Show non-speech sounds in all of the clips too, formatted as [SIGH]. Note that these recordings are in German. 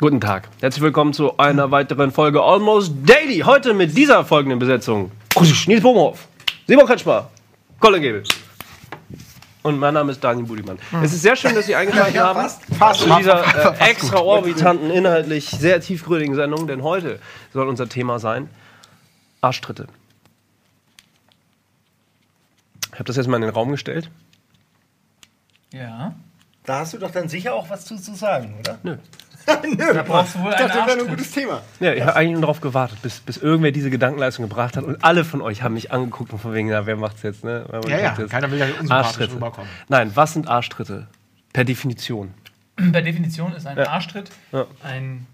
Guten Tag. Herzlich willkommen zu einer weiteren Folge Almost Daily. Heute mit dieser folgenden Besetzung. Nils Bohmhoff, Simon Kretschmer, Colin Gebel. Und mein Name ist Daniel Budimann. Es ist sehr schön, dass Sie eingeschaltet haben fast. zu dieser äh, extraorbitanten, inhaltlich sehr tiefgründigen Sendung, denn heute soll unser Thema sein Arschtritte. Ich habe das jetzt mal in den Raum gestellt. Ja. Da hast du doch dann sicher auch was zu, zu sagen, oder? Nö. [LAUGHS] Nö, Da brauchst du wohl ich dachte, das wäre ein gutes Thema. Ja, ich habe eigentlich nur darauf gewartet, bis, bis irgendwer diese Gedankenleistung gebracht hat. Und alle von euch haben mich angeguckt und von wegen, na, wer macht's jetzt, ne? Wer Ja, ja, jetzt? keiner will ja unsympathisch Arschtritte. rüberkommen. Nein, was sind Arschtritte? Per Definition. Per Definition ist ein Ja. Arschtritt Ja. ein,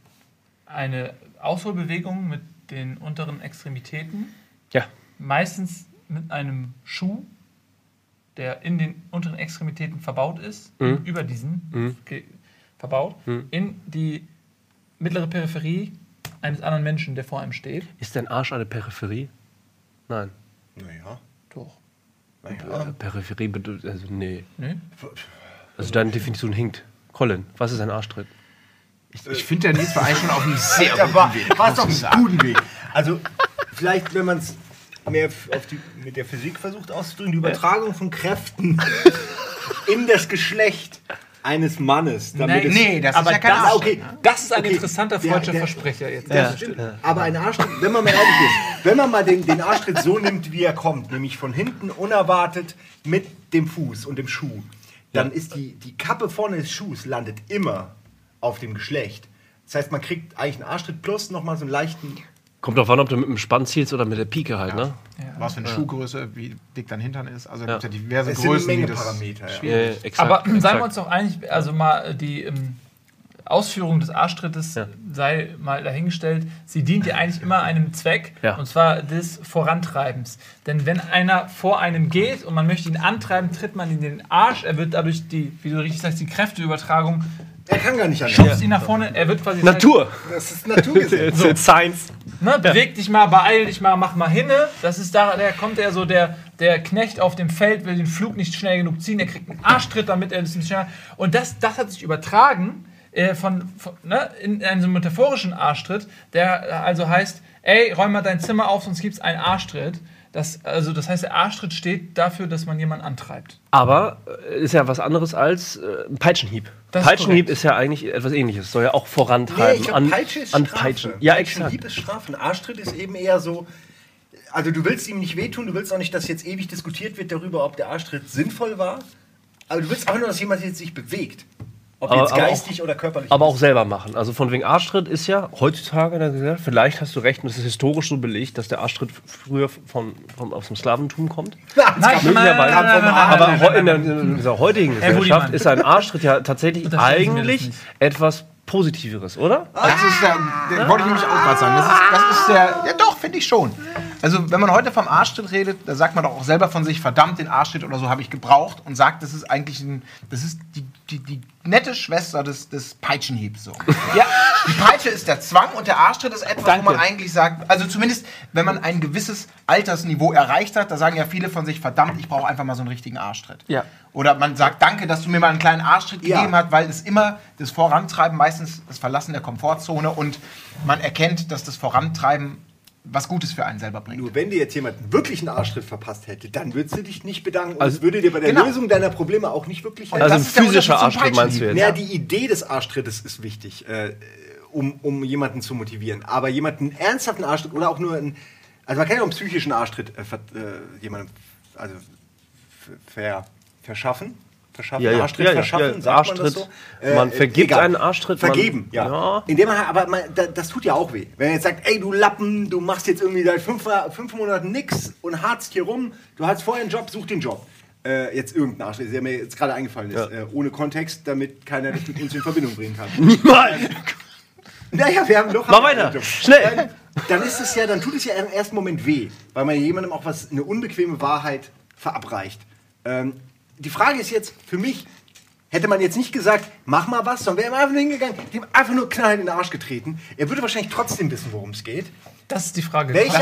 eine Ausholbewegung mit den unteren Extremitäten, Ja. meistens mit einem Schuh, der in den unteren Extremitäten verbaut ist, Mhm. über diesen ge- verbaut, Mhm. in die mittlere Peripherie eines anderen Menschen, der vor einem steht. Ist dein Arsch eine Peripherie? Nein. Naja, Doch. naja. Peripherie bedeutet, also nee. Nö? Also deine Definition hinkt. Colin, was ist ein Arschtritt? Ich, ich finde, der Nils war eigentlich schon auf einem sehr Da war, guten Weg. war muss doch ich ein sagen. guten Weg. Also, vielleicht, wenn man es mehr auf die, mit der Physik versucht auszudrücken, die Übertragung von Kräften in das Geschlecht eines Mannes. Damit Nein, es, Nee, das Aber ist ja kein das- okay. Das ist ein Okay, interessanter freudscher Versprecher jetzt. Das stimmt. Aber ein Arschtritt, wenn man mal ehrlich ist, wenn man mal den, den Arschtritt so nimmt, wie er kommt, nämlich von hinten unerwartet mit dem Fuß und dem Schuh, dann ist die, die Kappe vorne des Schuhs landet immer auf dem Geschlecht. Das heißt, man kriegt eigentlich einen Arschtritt plus nochmal so einen leichten. Kommt drauf an, ob du mit dem Spann zielst oder mit der Pike halt, ne? Was für eine Schuhgröße, wie dick dein Hintern ist. Also Ja. gibt ja diverse Es sind Größen, eine die Menge das Parameter. Ja. Ja, ja, exakt, Aber seien wir uns doch einig, also mal äh, die ähm, Ausführung des Arschtrittes Ja. sei mal dahingestellt. Sie dient ja eigentlich immer einem Zweck, Ja. und zwar des Vorantreibens. Denn wenn einer vor einem geht und man möchte ihn antreiben, tritt man in den Arsch. Er wird dadurch die, wie du richtig sagst, die Kräfteübertragung Er kann gar nicht anders. schubst ihn nach vorne. Er wird quasi Natur! Das ist Naturgesetz. [LAUGHS] So. Science. Ne, beweg dich mal, beeil dich mal, mach mal hinne. Das ist da, da kommt er so, der, der Knecht auf dem Feld will den Flug nicht schnell genug ziehen, er kriegt einen Arschtritt, damit er das nicht schneller. Und das, das hat sich übertragen äh, von, von ne, in einen so metaphorischen Arschtritt, der also heißt, ey, räum mal dein Zimmer auf, sonst gibt's einen Arschtritt. Das, also das heißt, der Arschtritt steht dafür, dass man jemanden antreibt. Aber äh, ist ja was anderes als äh, ein Peitschenhieb. Das ist Peitschenhieb korrekt. ist ja eigentlich etwas ähnliches. Soll ja auch Nee, vorantreiben. ich glaub, an, Peitsche ist an Strafe. Peitschen. Ja, exakt. Peitschenhieb ist Strafe. Ein Arschtritt ist eben eher so. Also, du willst ihm nicht wehtun, du willst auch nicht, dass jetzt ewig diskutiert wird darüber, ob der Arschtritt sinnvoll war. Aber du willst auch nur, dass jemand jetzt sich bewegt. Ob Aber- jetzt aber auch- geistig oder körperlich. Aber auch selber machen. Also von wegen Arschtritt ist ja heutzutage, in der Gesellschaft, vielleicht hast du recht, und es ist historisch so belegt, dass der Arschtritt früher von, von, aus dem Slawentum kommt. [LAUGHS] Nein, Möglicherweise. nein, nein, Aber heu- in, der, in dieser heutigen Gesellschaft ist ein Arschtritt ja tatsächlich eigentlich etwas Positiveres, oder? Das ist der, der wollte ich nämlich auch gerade sagen. Das ist, das ist der, ja doch, finde ich schon. Also wenn man heute vom Arschtritt redet, da sagt man doch auch selber von sich, verdammt, den Arschtritt oder so habe ich gebraucht und sagt, das ist eigentlich ein, das ist die, die, die nette Schwester des, des Peitschenhiebs so. [LAUGHS] Ja, die Peitsche ist der Zwang und der Arschtritt ist etwas, Danke. wo man eigentlich sagt, also zumindest, wenn man ein gewisses Altersniveau erreicht hat, da sagen ja viele von sich, verdammt, ich brauche einfach mal so einen richtigen Arschtritt. Ja. Oder man sagt, danke, dass du mir mal einen kleinen Arschtritt Ja. gegeben hast, weil es immer das Vorantreiben, meistens das Verlassen der Komfortzone und man erkennt, dass das Vorantreiben was Gutes für einen selber bringt. Nur wenn dir jetzt jemand wirklich einen Arschtritt verpasst hätte, dann würdest du dich nicht bedanken. Und Also- es würde dir bei der Genau. Lösung deiner Probleme auch nicht wirklich helfen. Also das ein physischer Arschtritt meinst du jetzt? Naja, die Idee des Arschtrittes ist wichtig, äh, um, um jemanden zu motivieren. Aber jemanden einen ernsthaften Arschtritt oder auch nur einen, also man kann ja auch einen psychischen Arschtritt äh, äh, jemandem also ver, verschaffen. Verschaffen, Ja, ja. Arschtritt Ja, ja. verschaffen, Ja, sagt man das Arschtritt. so? Man vergibt egal. einen Arschtritt, man- Vergeben, ja. Ja. Indem man, aber man, da, das tut ja auch weh. Wenn man jetzt sagt, ey du Lappen, du machst jetzt irgendwie seit fünf, fünf Monaten nix und harzt hier rum, du hast vorher einen Job, such den Job. Äh, jetzt irgendein Arschtritt, der mir jetzt gerade eingefallen ist, äh, ohne Kontext, damit keiner das mit uns in Verbindung bringen kann. [LAUGHS] Niemals! Naja, wir haben noch. Mach weiter. Schnell. Ähm, dann ist es ja, dann tut es ja im ersten Moment weh, weil man jemandem auch was, eine unbequeme Wahrheit verabreicht. Ähm, die Frage ist jetzt für mich, hätte man jetzt nicht gesagt, mach mal was, sondern wäre einfach nur hingegangen, dem einfach nur knallhart in den Arsch getreten. Er würde wahrscheinlich trotzdem wissen, worum es geht. Das ist die Frage. Welcher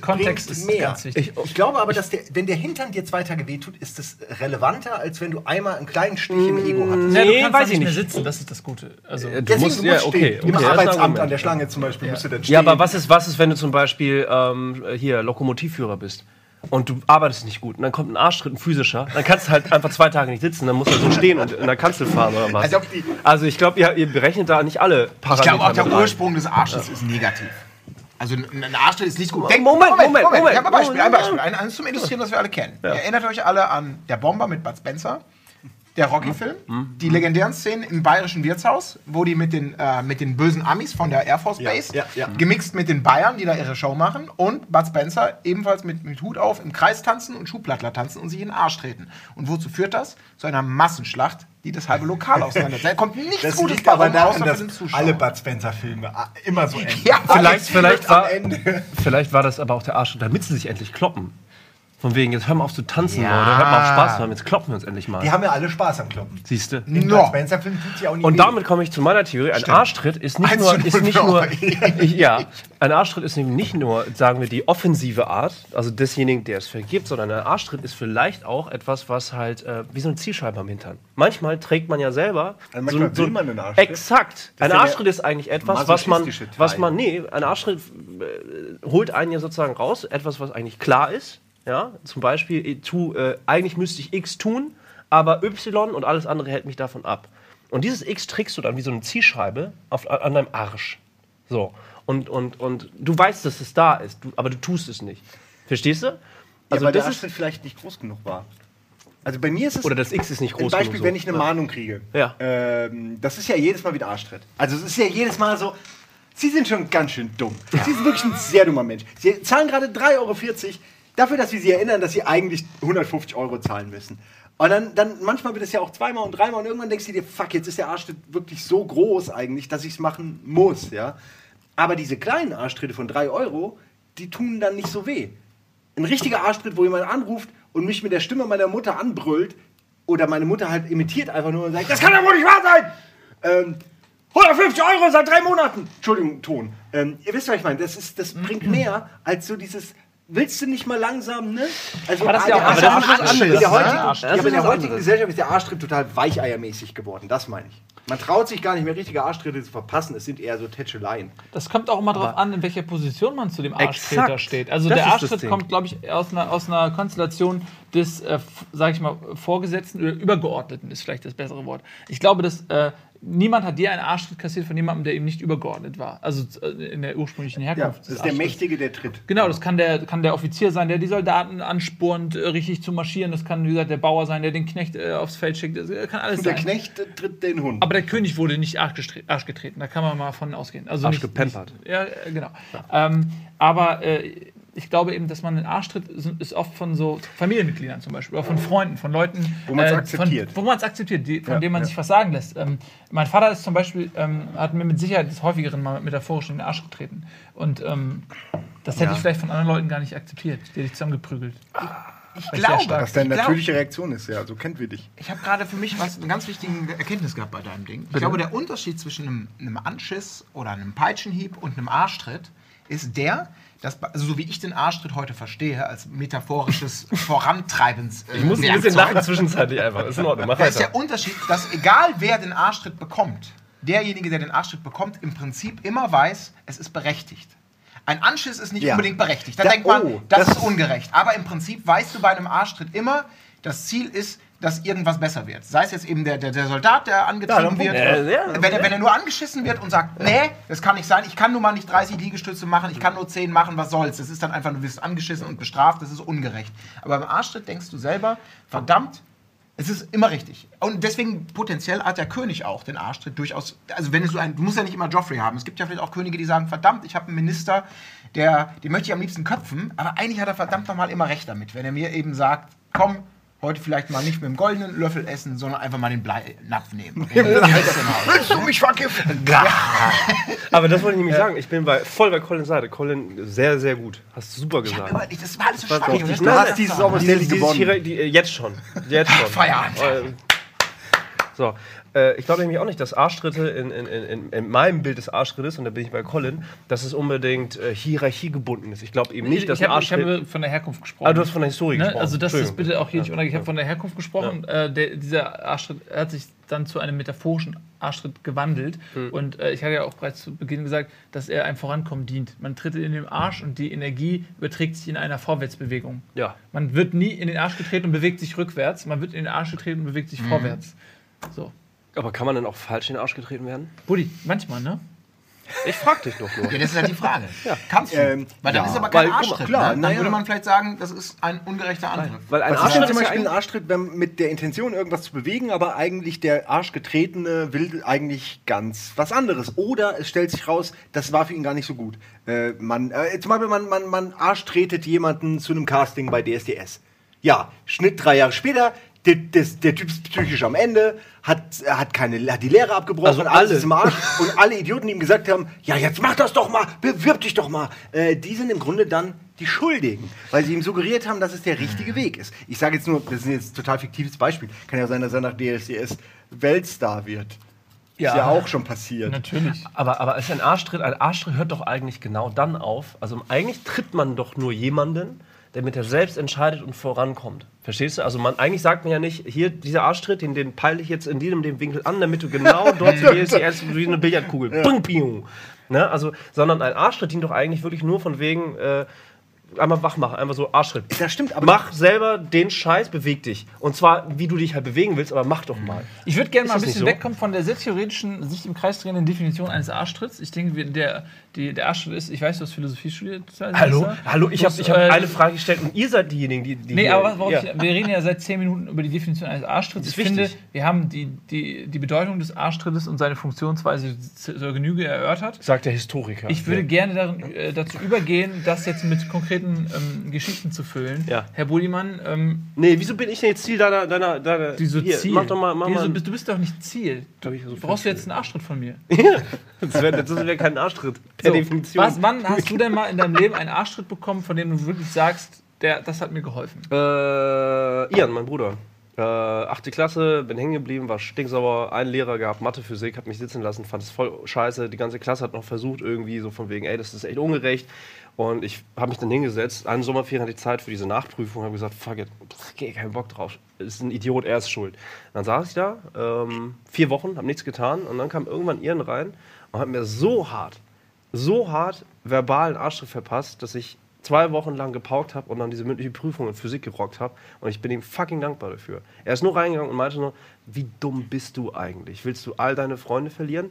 Kontext bringt ist mehr? ganz wichtig. Ich, glaube aber, dass der, wenn der Hintern dir zwei Tage wehtut, ist das relevanter, als wenn du einmal einen kleinen Stich im Ego hattest. Ja, du Nee, kannst weiß da nicht ich mehr nicht. sitzen, das ist das Gute. Also, Du Deswegen musst, muss ja, stehen. okay. Im okay Arbeitsamt an der Schlange zum Beispiel müsste dann stehen. Ja, aber was ist, was ist, wenn du zum Beispiel ähm, hier Lokomotivführer bist und du arbeitest nicht gut und dann kommt ein Arschtritt, ein physischer, dann kannst du halt einfach zwei Tage nicht sitzen, dann musst du so stehen und in der Kanzel fahren oder was. Also, Also ich glaube, ihr, ihr berechnet da nicht alle Ich Parameter. glaube auch, der. Ursprung des Arsches ist negativ. Also ein Arschtritt ist nicht gut. Moment, Moment, Moment, Ich habe ein Moment. Beispiel, ein Beispiel. Ein, eines zum Illustrieren, das wir alle kennen. Ihr erinnert euch alle an Der Bomber mit Bud Spencer, der Rocky-Film, Mhm. die legendären Szenen im bayerischen Wirtshaus, wo die mit den, äh, mit den bösen Amis von der Air Force Ja, Base, ja, ja. gemixt mit den Bayern, die da ihre Show machen, und Bud Spencer ebenfalls mit, mit Hut auf im Kreis tanzen und Schuhplattler tanzen und sich in den Arsch treten. Und wozu führt das? Zu einer Massenschlacht, die das halbe Lokal [LAUGHS] auseinandersetzt. Da kommt nichts das Gutes liegt aber bei rum, daran, außer für den dass Zuschauer. alle Bud Spencer-Filme ah, immer so [LAUGHS] enden. Ja, Vielleicht, vielleicht, am war, Ende. vielleicht war das aber auch der Arschtritt, damit sie sich endlich kloppen. Von wegen, jetzt hör mal auf zu tanzen, Ja. Leute, hört mal auf Spaß zu haben, jetzt kloppen wir uns endlich mal. Die haben ja alle Spaß am Kloppen. Siehst du? No. Und damit komme ich zu meiner Theorie. Ein Arschtritt ist nicht 1 nur, zu 0 ist nicht nur, [LAUGHS] ja, ein Arschtritt ist nämlich nicht nur, sagen wir, die offensive Art, also desjenigen, der es vergibt, sondern ein Arschtritt ist vielleicht auch etwas, was halt äh, wie so eine Zielscheibe am Hintern. Manchmal trägt man ja selber. Also manchmal will man einen Arschtritt. Exakt. Ein ist Arschtritt ist eigentlich etwas, was man, was man, nee, ein Arschtritt äh, holt einen ja sozusagen raus, etwas, was eigentlich klar ist. Ja, zum Beispiel, ich tu, äh, eigentlich müsste ich X tun, aber Y und alles andere hält mich davon ab. Und dieses X trägst du dann wie so eine Zielscheibe auf, an deinem Arsch. So. Und, und, und du weißt, dass es da ist, du, aber du tust es nicht. Verstehst du? Also ja, weil der das ist, vielleicht nicht groß genug war. Also bei mir ist es oder das X ist nicht groß Beispiel, genug. wenn ich eine Mahnung kriege. Ja. Ähm, das ist ja jedes Mal wieder Arschtritt. Also es ist ja jedes Mal so, Sie sind schon ganz schön dumm. Sie sind wirklich ein sehr dummer Mensch. Sie zahlen gerade 3,40 Euro dafür, dass wir Sie erinnern, dass Sie eigentlich 150 Euro zahlen müssen. Und dann, dann manchmal wird es ja auch zweimal und dreimal und irgendwann denkst du dir, fuck, jetzt ist der Arschtritt wirklich so groß eigentlich, dass ich es machen muss, ja. Aber diese kleinen Arschtritte von 3 Euro, die tun dann nicht so weh. Ein richtiger Arschtritt, wo jemand anruft und mich mit der Stimme meiner Mutter anbrüllt oder meine Mutter halt imitiert einfach nur und sagt, das kann doch wohl nicht wahr sein! Ähm, 150 Euro seit drei Monaten! Entschuldigung, Ton. Ähm, ihr wisst, was ich meine. Das, ist, das bringt mehr als so dieses. Willst du nicht mal langsam, ne? Also, Aber das ist ja der auch- aber das ist was in anderes, der ne? heutigen, ja, in der heutigen anderes. Gesellschaft ist der Arschtritt total weicheiermäßig geworden. Das meine ich. Man traut sich gar nicht mehr richtige Arschtritte zu verpassen. Es sind eher so Tätscheleien. Das kommt auch immer darauf an, in welcher Position man zu dem Arschtreter steht. Also Das der Arschtritt kommt, glaube ich, aus einer, aus einer Konstellation des, äh, sag ich mal, Vorgesetzten oder Übergeordneten ist vielleicht das bessere Wort. Ich glaube, dass äh, niemand hat je einen Arschtritt kassiert von jemandem, der ihm nicht übergeordnet war. Also äh, in der ursprünglichen Ja, Herkunft. das des ist der. Mächtige, der tritt. Genau, das kann der, kann der Offizier sein, der die Soldaten anspornt, äh, richtig zu marschieren. Das kann, wie gesagt, der Bauer sein, der den Knecht äh, aufs Feld schickt. Das äh, kann alles Und der sein. Knecht äh, tritt den Hund. Aber der König wurde nicht arschgestre- arschgetreten, da kann man mal von ausgehen. Also Arsch nicht, gepempert. Nicht, ja, genau. Ähm, aber äh, ich glaube eben, dass man einen Arschtritt ist- ist oft von so Familienmitgliedern zum Beispiel oder von Freunden, von Leuten, Wo man's äh, akzeptiert. Von, wo man es akzeptiert, die, von Ja, denen man ja. sich was sagen lässt. Ähm, mein Vater ist zum Beispiel, ähm, hat mir mit Sicherheit des häufigeren mal metaphorisch in den Arsch getreten. Und ähm, das hätte Ja. ich vielleicht von anderen Leuten gar nicht akzeptiert. Die hätte ich zusammengeprügelt. Ich ich glaube, Was deine glaub- natürliche Reaktion ist, ja, so kennt wir dich. Ich habe gerade für mich was, eine ganz wichtige Erkenntnis gehabt bei deinem Ding. Ich glaube, der Unterschied zwischen einem, einem Anschiss oder einem Peitschenhieb und einem Arschtritt ist der, dass, also so wie ich den Arschtritt heute verstehe, als metaphorisches [LAUGHS] Vorantreibens. Äh, Ich muss ein bisschen lachen zwischenzeitlich einfach. Ist in Ordnung, mach Da ist weiter. der Unterschied, dass egal wer den Arschtritt bekommt, derjenige, der den Arschtritt bekommt, im Prinzip immer weiß, es ist berechtigt. Ein Anschiss ist nicht Ja. unbedingt berechtigt. Da, Da- denkt man, oh, das, das- ist ungerecht. Aber im Prinzip weißt du bei einem Arschtritt immer, das Ziel ist, dass irgendwas besser wird. Sei es jetzt eben der, der, der Soldat, der Ja, angetrieben dann wird. Punkt. Ja, ja, wenn, er, wenn er nur angeschissen wird und sagt, nee, das kann nicht sein, ich kann nur mal nicht 30 Liegestütze machen, ich kann nur 10 machen, was soll's. Das ist dann einfach, du wirst angeschissen und bestraft, das ist ungerecht. Aber beim Arschtritt denkst du selber, verdammt, es ist immer richtig. Und deswegen potenziell hat der König auch den Arschtritt durchaus. Also wenn es so ein, du musst ja nicht immer Joffrey haben. Es gibt ja vielleicht auch Könige, die sagen, verdammt, ich habe einen Minister, der, den möchte ich am liebsten köpfen, aber eigentlich hat er verdammt nochmal immer recht damit, wenn er mir eben sagt, komm, heute vielleicht mal nicht mit dem goldenen Löffel essen, sondern einfach mal den Bleinapf nehmen. [LAUGHS] Willst du mich vergiften? [LAUGHS] Aber das wollte ich nämlich sagen. Ich bin bei, voll bei Collins Seite. Colin, sehr, sehr gut. Hast du super gesagt. immer, das war alles so das- Du hast dieses Daily Dieses gewonnen. Chira- die, äh, jetzt schon. Jetzt [LAUGHS] schon. Feierabend. Äh, So, äh, ich glaube nämlich auch nicht, dass Arschtritte in, in, in, in meinem Bild des Arschtrittes, und da bin ich bei Colin, dass es unbedingt äh, hierarchiegebunden ist. Ich glaube eben nicht, dass ich ein habe ich Arschtritt... habe von der Herkunft gesprochen. Ah, du hast von der Historie Ne? gesprochen. Also das ist bitte auch hier nicht Ja, unter. Ich habe ja. von der Herkunft gesprochen. Äh, der, dieser Arschtritt hat sich dann zu einem metaphorischen Arschtritt gewandelt. Hm. Und äh, ich hatte ja auch bereits zu Beginn gesagt, dass er einem Vorankommen dient. Man tritt in den Arsch und die Energie überträgt sich in einer Vorwärtsbewegung. Ja. Man wird nie in den Arsch getreten und bewegt sich rückwärts. Man wird in den Arsch getreten und bewegt sich Mhm. vorwärts. So. Aber kann man denn auch falsch in den Arsch getreten werden? Buddy, manchmal, ne? Ich frag dich doch nur. Ja, das ist halt die Frage. Kannst du? Ähm, Weil dann ja. ist aber kein Weil, Arschtritt. klar, ne? Dann naja. würde man vielleicht sagen, das ist ein ungerechter Angriff. Weil ein Was Arschtritt zum ist ja Beispiel ein. Arschtritt, wenn mit der Intention, irgendwas zu bewegen, aber eigentlich der Arschgetretene will eigentlich ganz was anderes. Oder es stellt sich raus, das war für ihn gar nicht so gut. Äh, man, äh, zum Beispiel, man, man, man arschtretet jemanden zu einem Casting bei DSDS. Ja, Schnitt drei Jahre später, der, der, der Typ ist psychisch am Ende, hat, hat, keine, hat die Lehre abgebrochen, Also alles ist im Arsch. [LAUGHS] und alle Idioten, die ihm gesagt haben, ja, jetzt mach das doch mal, bewirb dich doch mal, äh, die sind im Grunde dann die Schuldigen, weil sie ihm suggeriert haben, dass es der richtige Weg ist. Ich sage jetzt nur, das ist jetzt ein total fiktives Beispiel. Kann ja sein, dass er nach DSDS Weltstar wird. Ja. Ist ja auch schon passiert. Natürlich. Aber, aber ist ein Arschtritt, ein Arschtritt hört doch eigentlich genau dann auf. Also eigentlich tritt man doch nur jemanden, der mit der selbst entscheidet und vorankommt. Verstehst du? Also man eigentlich sagt man ja nicht, hier dieser Arschtritt, den, den peile ich jetzt in diesem dem Winkel an, damit du genau [LAUGHS] dort gehst, erst wie eine Billardkugel. Bing, piung. Ne? Also, sondern ein Arschtritt dient doch eigentlich wirklich nur von wegen äh, einmal wach machen, einfach so Arschtritt. Das stimmt, aber Mach selber den Scheiß, beweg dich. Und zwar, wie du dich halt bewegen willst, aber mach doch mal. Ich würde gerne mal ein bisschen so? wegkommen von der sehr theoretischen, sich im Kreis drehenden Definition eines Arschtritts. Ich denke, der, die, der Arschtritt ist, ich weiß, du hast Philosophie studiert. Hallo, hallo, ich habe ich hab äh, eine Frage gestellt und ihr seid diejenigen, die. die Nee, hier- aber ja. ich, wir reden ja seit 10 Minuten über die Definition eines Arschtritts. Ich finde, wichtig. wir haben die, die, die Bedeutung des Arschtrittes und seine Funktionsweise zur Genüge erörtert. Sagt der Historiker. Ich würde gerne darin, äh, dazu übergehen, das jetzt mit konkreten ähm, Geschichten zu füllen. Ja. Herr Budimann, ähm, Nee, wieso bin ich denn jetzt Ziel deiner. deiner, deiner wieso hier, Ziel? Mach doch mal. Mach wieso, mal bist, du bist doch nicht Ziel. Du so brauchst du jetzt einen Arschtritt von mir. [LAUGHS] das wäre das wär kein Arschtritt. Per So, Definition. Was, wann hast du denn mal in deinem Leben einen Arschtritt bekommen, von dem du wirklich sagst, der, das hat mir geholfen? Äh, Ian, mein Bruder. Äh, achte Klasse, bin hängen geblieben, war stinksauer, einen Lehrer gehabt, Mathe, Physik, hat mich sitzen lassen, fand es voll scheiße. Die ganze Klasse hat noch versucht, irgendwie so von wegen, ey, das ist echt ungerecht. Und ich habe mich dann hingesetzt, eine Sommerferien hatte ich Zeit für diese Nachprüfung, habe gesagt, fuck it, geh, keinen Bock drauf, ist ein Idiot, er ist schuld. Dann saß ich da, ähm, vier Wochen, habe nichts getan und dann kam irgendwann Ian rein und hat mir so hart, so hart verbalen Arschtritt verpasst, dass ich zwei Wochen lang gepaukt habe und dann diese mündliche Prüfung in Physik gerockt habe. Und ich bin ihm fucking dankbar dafür. Er ist nur reingegangen und meinte nur, wie dumm bist du eigentlich? Willst du all deine Freunde verlieren?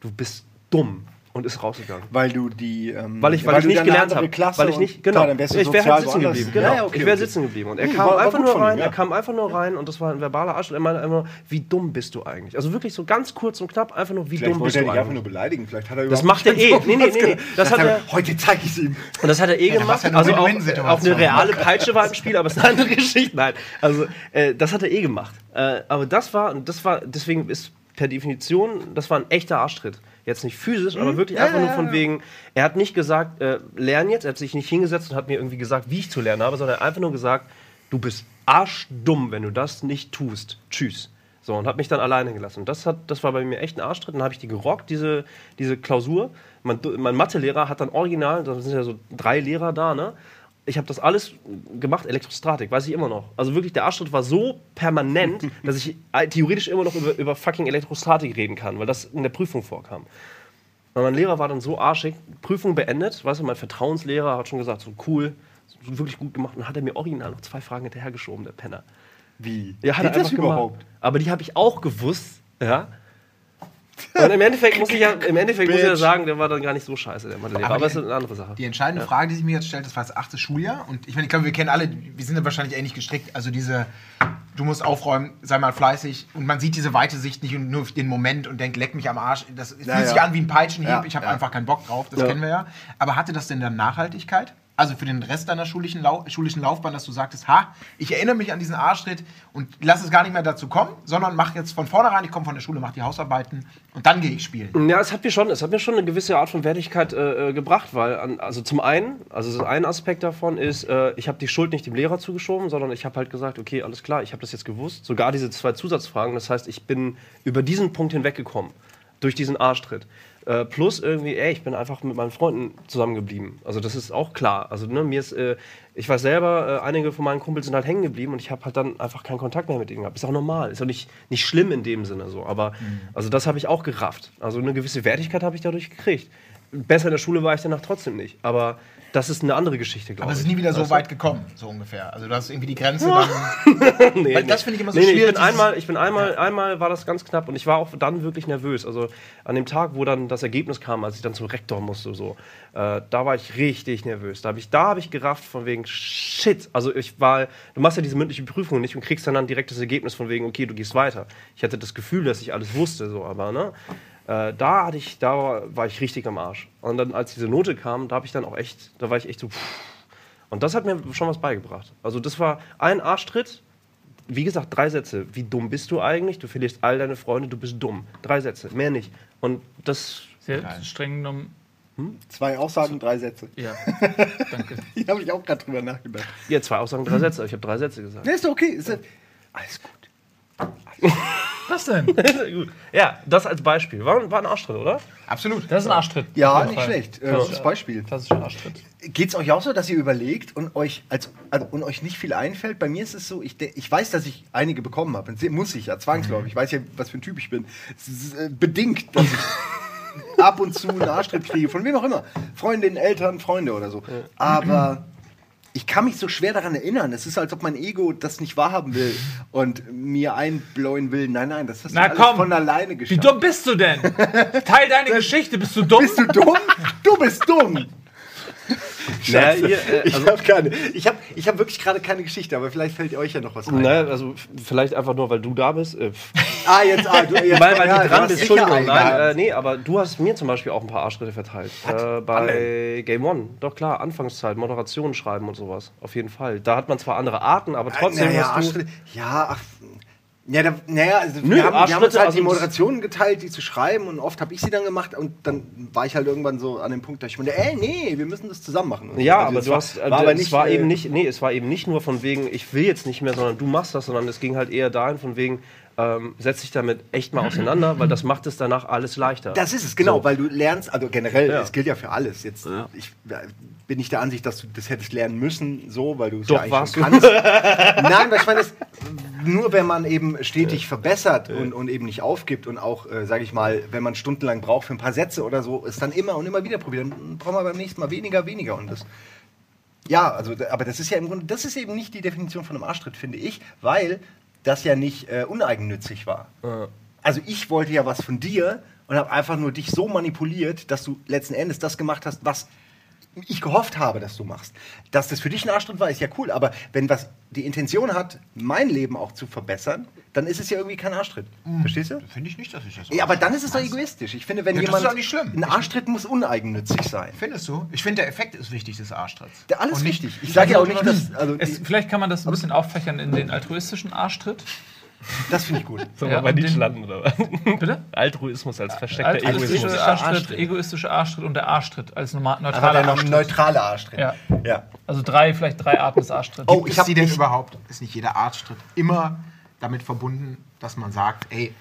Du bist dumm. Und ist rausgegangen. Weil du die. Ähm, Weil ich, weil ich du nicht gelernt habe. Weil ich nicht, genau. Klar, ich wäre halt sitzen geblieben. Genau. Ja, okay, ich wäre okay. sitzen geblieben. Und er Hm, kam war- war einfach nur rein, ja. er kam einfach nur rein und das war ein verbaler Arsch. Und er meinte einfach nur, wie dumm bist du eigentlich? Also wirklich so ganz kurz und knapp, einfach nur, wie Vielleicht dumm bist du dich einfach nur eigentlich? beleidigen. Vielleicht hat er Das macht er eh. Nee, nee, nee. gemacht. Das hat er, Heute zeige ich es ihm. Und das hat er eh gemacht. also auch, eine reale Peitsche war im Spiel, aber es ist eine andere Geschichte. Nein, also äh, das hat er eh gemacht. Äh, aber das war, das war, deswegen ist per Definition, das war ein echter Arschtritt. Jetzt nicht physisch, aber wirklich einfach nur von wegen, er hat nicht gesagt, äh, lern jetzt, er hat sich nicht hingesetzt und hat mir irgendwie gesagt, wie ich zu lernen habe, sondern er hat einfach nur gesagt, du bist arschdumm, wenn du das nicht tust. Tschüss. So, und hat mich dann alleine gelassen. Und das, hat, das war bei mir echt ein Arschtritt. Dann habe ich die gerockt, diese, diese Klausur. Mein, mein Mathelehrer hat dann original, da sind ja so drei Lehrer da, ne? Ich habe das alles gemacht, Elektrostatik, weiß ich immer noch. Also wirklich, der Arschtritt war so permanent, [LAUGHS] dass ich äh, theoretisch immer noch über, über fucking Elektrostatik reden kann, weil das in der Prüfung vorkam. Und mein Lehrer war dann so arschig, Prüfung beendet, weißt du, mein Vertrauenslehrer hat schon gesagt, so cool, so wirklich gut gemacht. Und dann hat er mir original noch zwei Fragen hinterhergeschoben, der Penner. Wie? Ja, hat er Geht das einfach gemacht. überhaupt? Aber die habe ich auch gewusst, ja. Und im Endeffekt muss ich ja, im Endeffekt muss ich ja sagen, der war dann gar nicht so scheiße, der Mathelehrer. Aber Aber, die- das ist eine andere Sache. Die entscheidende Frage, die sich mir jetzt stellt, das war das achte Schuljahr. Und ich meine, ich glaube, wir kennen alle, wir sind ja wahrscheinlich ähnlich gestrickt. Also diese, du musst aufräumen, sei mal fleißig. Und man sieht diese weite Sicht nicht und nur den Moment und denkt, leck mich am Arsch. Das fühlt Ja, sich ja. an wie ein Peitschenhieb. Ja, ich habe ja. einfach keinen Bock drauf. Das Ja. kennen wir ja. Aber hatte das denn dann Nachhaltigkeit? Also für den Rest deiner schulischen, Lau schulischen Laufbahn, dass du sagtest, ha, ich erinnere mich an diesen Arschtritt und lass es gar nicht mehr dazu kommen, sondern mach jetzt von vornherein, ich komme von der Schule, mach die Hausarbeiten und dann gehe ich spielen. Ja, es hat mir schon, es hat mir schon eine gewisse Art von Wertigkeit äh, äh, gebracht, weil an, also zum einen, also ein Aspekt davon ist, äh, ich habe die Schuld nicht dem Lehrer zugeschoben, sondern ich habe halt gesagt, okay, alles klar, ich habe das jetzt gewusst, sogar diese zwei Zusatzfragen, das heißt, ich bin über diesen Punkt hinweggekommen durch diesen Arschtritt. Äh, plus irgendwie, ey, ich bin einfach mit meinen Freunden zusammengeblieben. Also das ist auch klar. Also ne, mir ist, äh, ich weiß selber, äh, einige von meinen Kumpels sind halt hängen geblieben und ich habe halt dann einfach keinen Kontakt mehr mit ihnen gehabt. Ist auch normal, ist auch nicht, nicht schlimm in dem Sinne so. Aber also das habe ich auch gerafft. Also eine gewisse Wertigkeit habe ich dadurch gekriegt. Besser in der Schule war ich danach trotzdem nicht. Aber das ist eine andere Geschichte, glaube Aber ich. es ist nie wieder so du? weit gekommen, so ungefähr. Also du hast irgendwie die Grenze dann. nee, [LAUGHS] Weil nee. das finde ich immer so nee, schwierig, Ich bin einmal, ich bin einmal, einmal war das ganz knapp und ich war auch dann wirklich nervös. Also an dem Tag, wo dann das Ergebnis kam, als ich dann zum Rektor musste, so, äh, da war ich richtig nervös. Da habe ich, da habe ich gerafft von wegen Shit. Also ich war, du machst ja diese mündliche Prüfung nicht und kriegst dann dann direkt das Ergebnis von wegen, okay, du gehst weiter. Ich hatte das Gefühl, dass ich alles wusste, so, aber ne. Äh, da hatte ich, da war, war ich richtig am Arsch. Und dann, als diese Note kam, da habe ich dann auch echt, da war ich echt so. Pff. Und das hat mir schon was beigebracht. Also das war ein Arschtritt, wie gesagt, drei Sätze. Wie dumm bist du eigentlich? Du verlierst all deine Freunde, du bist dumm. Drei Sätze, mehr nicht. Und das. Sehr streng genommen. Zwei Aussagen, drei Sätze. Ja, [LAUGHS] danke. Hier habe ich auch gerade drüber nachgedacht. Ja, zwei Aussagen, drei Sätze. Ich habe drei Sätze gesagt. Nee, ist doch okay. Ist ja, alles gut. [LAUGHS] Was denn? [LAUGHS] Gut. Ja, das als Beispiel. War, war ein Arschtritt, oder? Absolut. Das ist ein Arschtritt. Ja, nicht Fall. schlecht. Äh, gutes Beispiel. Klassischer Arschtritt. Geht es euch auch so, dass ihr überlegt und euch, also, also, und euch nicht viel einfällt? Bei mir ist es so, ich, ich weiß, dass ich einige bekommen habe. Muss ich ja, zwangsläufig. Ich weiß ja, was für ein Typ ich bin. Es ist äh, bedingt, dass ich [LAUGHS] ab und zu einen Arschtritt kriege. Von wem auch immer. Freundinnen, Eltern, Freunde oder so. Aber ich kann mich so schwer daran erinnern. Es ist, als ob mein Ego das nicht wahrhaben will [LAUGHS] und mir einbläuen will. Nein, nein, das hast du Na alles komm. von alleine Wie geschafft. dumm bist du denn? [LAUGHS] Teil deine Geschichte. Bist du dumm? Bist du dumm? Du bist dumm! [LAUGHS] Naja, ihr, äh, Ich habe keine. Ich habe ich hab wirklich gerade keine Geschichte, aber vielleicht fällt euch ja noch was ein. Naja, also vielleicht einfach nur, weil du da bist. Äh. [LAUGHS] Ah, jetzt, ah, du, jetzt weil, weil ja, du dran bist. Entschuldigung. Nein, äh, nee, aber du hast mir zum Beispiel auch ein paar Arschtritte verteilt. Äh, bei Game One. Doch klar, Anfangszeit, Moderation schreiben und sowas. Auf jeden Fall. Da hat man zwar andere Arten, aber trotzdem naja, hast du. Ja, ach. Ja, da, naja, also Nö, wir, haben, wir haben uns halt also die Moderationen geteilt, die zu schreiben und oft habe ich sie dann gemacht und dann war ich halt irgendwann so an dem Punkt, dass ich meinte, ey, nee, wir müssen das zusammen machen. Und Ja, aber du war- hast, äh, war aber es war äh, eben nicht, nee, es war eben nicht nur von wegen, ich will jetzt nicht mehr, sondern du machst das, sondern es ging halt eher dahin von wegen, ähm, setz dich damit echt mal auseinander, weil das macht es danach alles leichter. Das ist es, genau, So. weil du lernst, also generell, Ja. es gilt ja für alles. Jetzt Ja. ich, bin ich der Ansicht, dass du das hättest lernen müssen, so, weil du es ja eigentlich warst kannst. [LAUGHS] Nein, weil ich meine, das, nur wenn man eben stetig verbessert und, und eben nicht aufgibt und auch, äh, sage ich mal, wenn man stundenlang braucht für ein paar Sätze oder so, es dann immer und immer wieder probieren, dann braucht man beim nächsten Mal weniger, weniger und das. Ja, also, aber das ist ja im Grunde, das ist eben nicht die Definition von einem Arschtritt, finde ich, weil das ja nicht äh, uneigennützig war. Also ich wollte ja was von dir und habe einfach nur dich so manipuliert, dass du letzten Endes das gemacht hast, was ich gehofft habe, dass du machst. Dass das für dich ein Arschtritt war, ist ja cool. Aber wenn was die Intention hat, mein Leben auch zu verbessern, dann ist es ja irgendwie kein Arschtritt. Verstehst du? Finde ich nicht, dass ich das Ja, aber dann ist es doch egoistisch. Ich finde, wenn Ja, das jemand. ist auch nicht schlimm. Ein Arschtritt muss uneigennützig sein. Findest du? Ich finde, der Effekt ist wichtig des Arschtritts. Der- Alles richtig. Ich sage ja auch nicht, dass. Also, Es, vielleicht kann man das ein bisschen auffächern in den altruistischen Arschtritt. Das finde ich gut. [LAUGHS] Sollen Ja, wir bei und Nietzsche den- landen, oder was? [LAUGHS] Bitte? Altruismus als versteckter Altruistischer Egoismus. Arschtritt, egoistischer Arschtritt und der Arschtritt als normal- neutraler der Arschtritt. neutrale Arschtritt. Ja. ja. Also drei, vielleicht drei Arten des Arschtritts. Oh, ich ist hab sie denn ich- überhaupt, ist nicht jeder Arschtritt immer damit verbunden, dass man sagt, ey,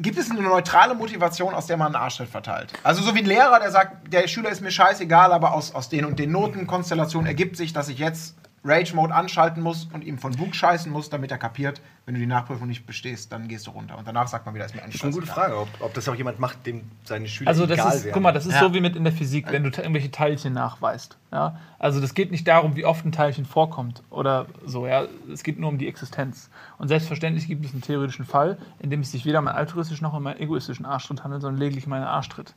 gibt es eine neutrale Motivation, aus der man einen Arschtritt verteilt? Also so wie ein Lehrer, der sagt, der Schüler ist mir scheißegal, aber aus, aus den und den Notenkonstellationen ergibt sich, dass ich jetzt Rage-Mode anschalten muss und ihm von Bug scheißen muss, damit er kapiert, wenn du die Nachprüfung nicht bestehst, dann gehst du runter. Und danach sagt man wieder, ist mir eigentlich Das ist eine gute. Frage, ob, ob das auch jemand macht, dem seine Schüler Also das egal ist, wären. guck mal, das ist Ja. so wie mit in der Physik, wenn du irgendwelche Teilchen nachweist. Ja? Also das geht nicht darum, wie oft ein Teilchen vorkommt oder so. Ja? Es geht nur um die Existenz. Und selbstverständlich gibt es einen theoretischen Fall, in dem es sich weder um einen altruistischen noch um einen egoistischen Arschtritt handelt, sondern lediglich um einen Arschtritt.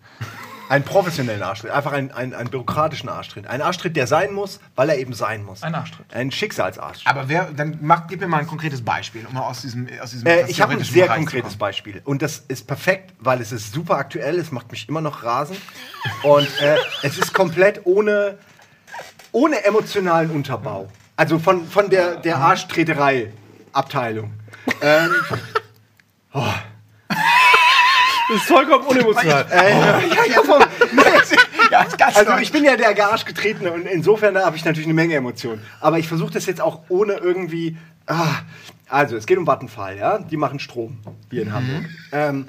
Einen professionellen Arschtritt, einfach einen, einen, einen bürokratischen Arschtritt. Ein Arschtritt, der sein muss, weil er eben sein muss. Ein Arschtritt. Ein Schicksalsarschtritt. Aber wer, dann mach, gib mir mal ein konkretes Beispiel, um mal aus diesem, aus diesem Äh, ich habe ein sehr Bereich zu konkretes. Beispiel. Und das ist perfekt, weil es ist super aktuell, es macht mich immer noch rasend. Und äh, es ist komplett ohne, ohne emotionalen Unterbau. Also von, von der, der Arschtreterei-Abteilung. Ähm, [LAUGHS] Das ist vollkommen unemotional. äh, ja, ja, Also ich bin ja der Arschgetretene und insofern habe ich natürlich eine Menge Emotionen. Aber ich versuche das jetzt auch ohne irgendwie. Ah, also es geht um Vattenfall, ja. Die machen Strom hier in Hamburg. Ähm,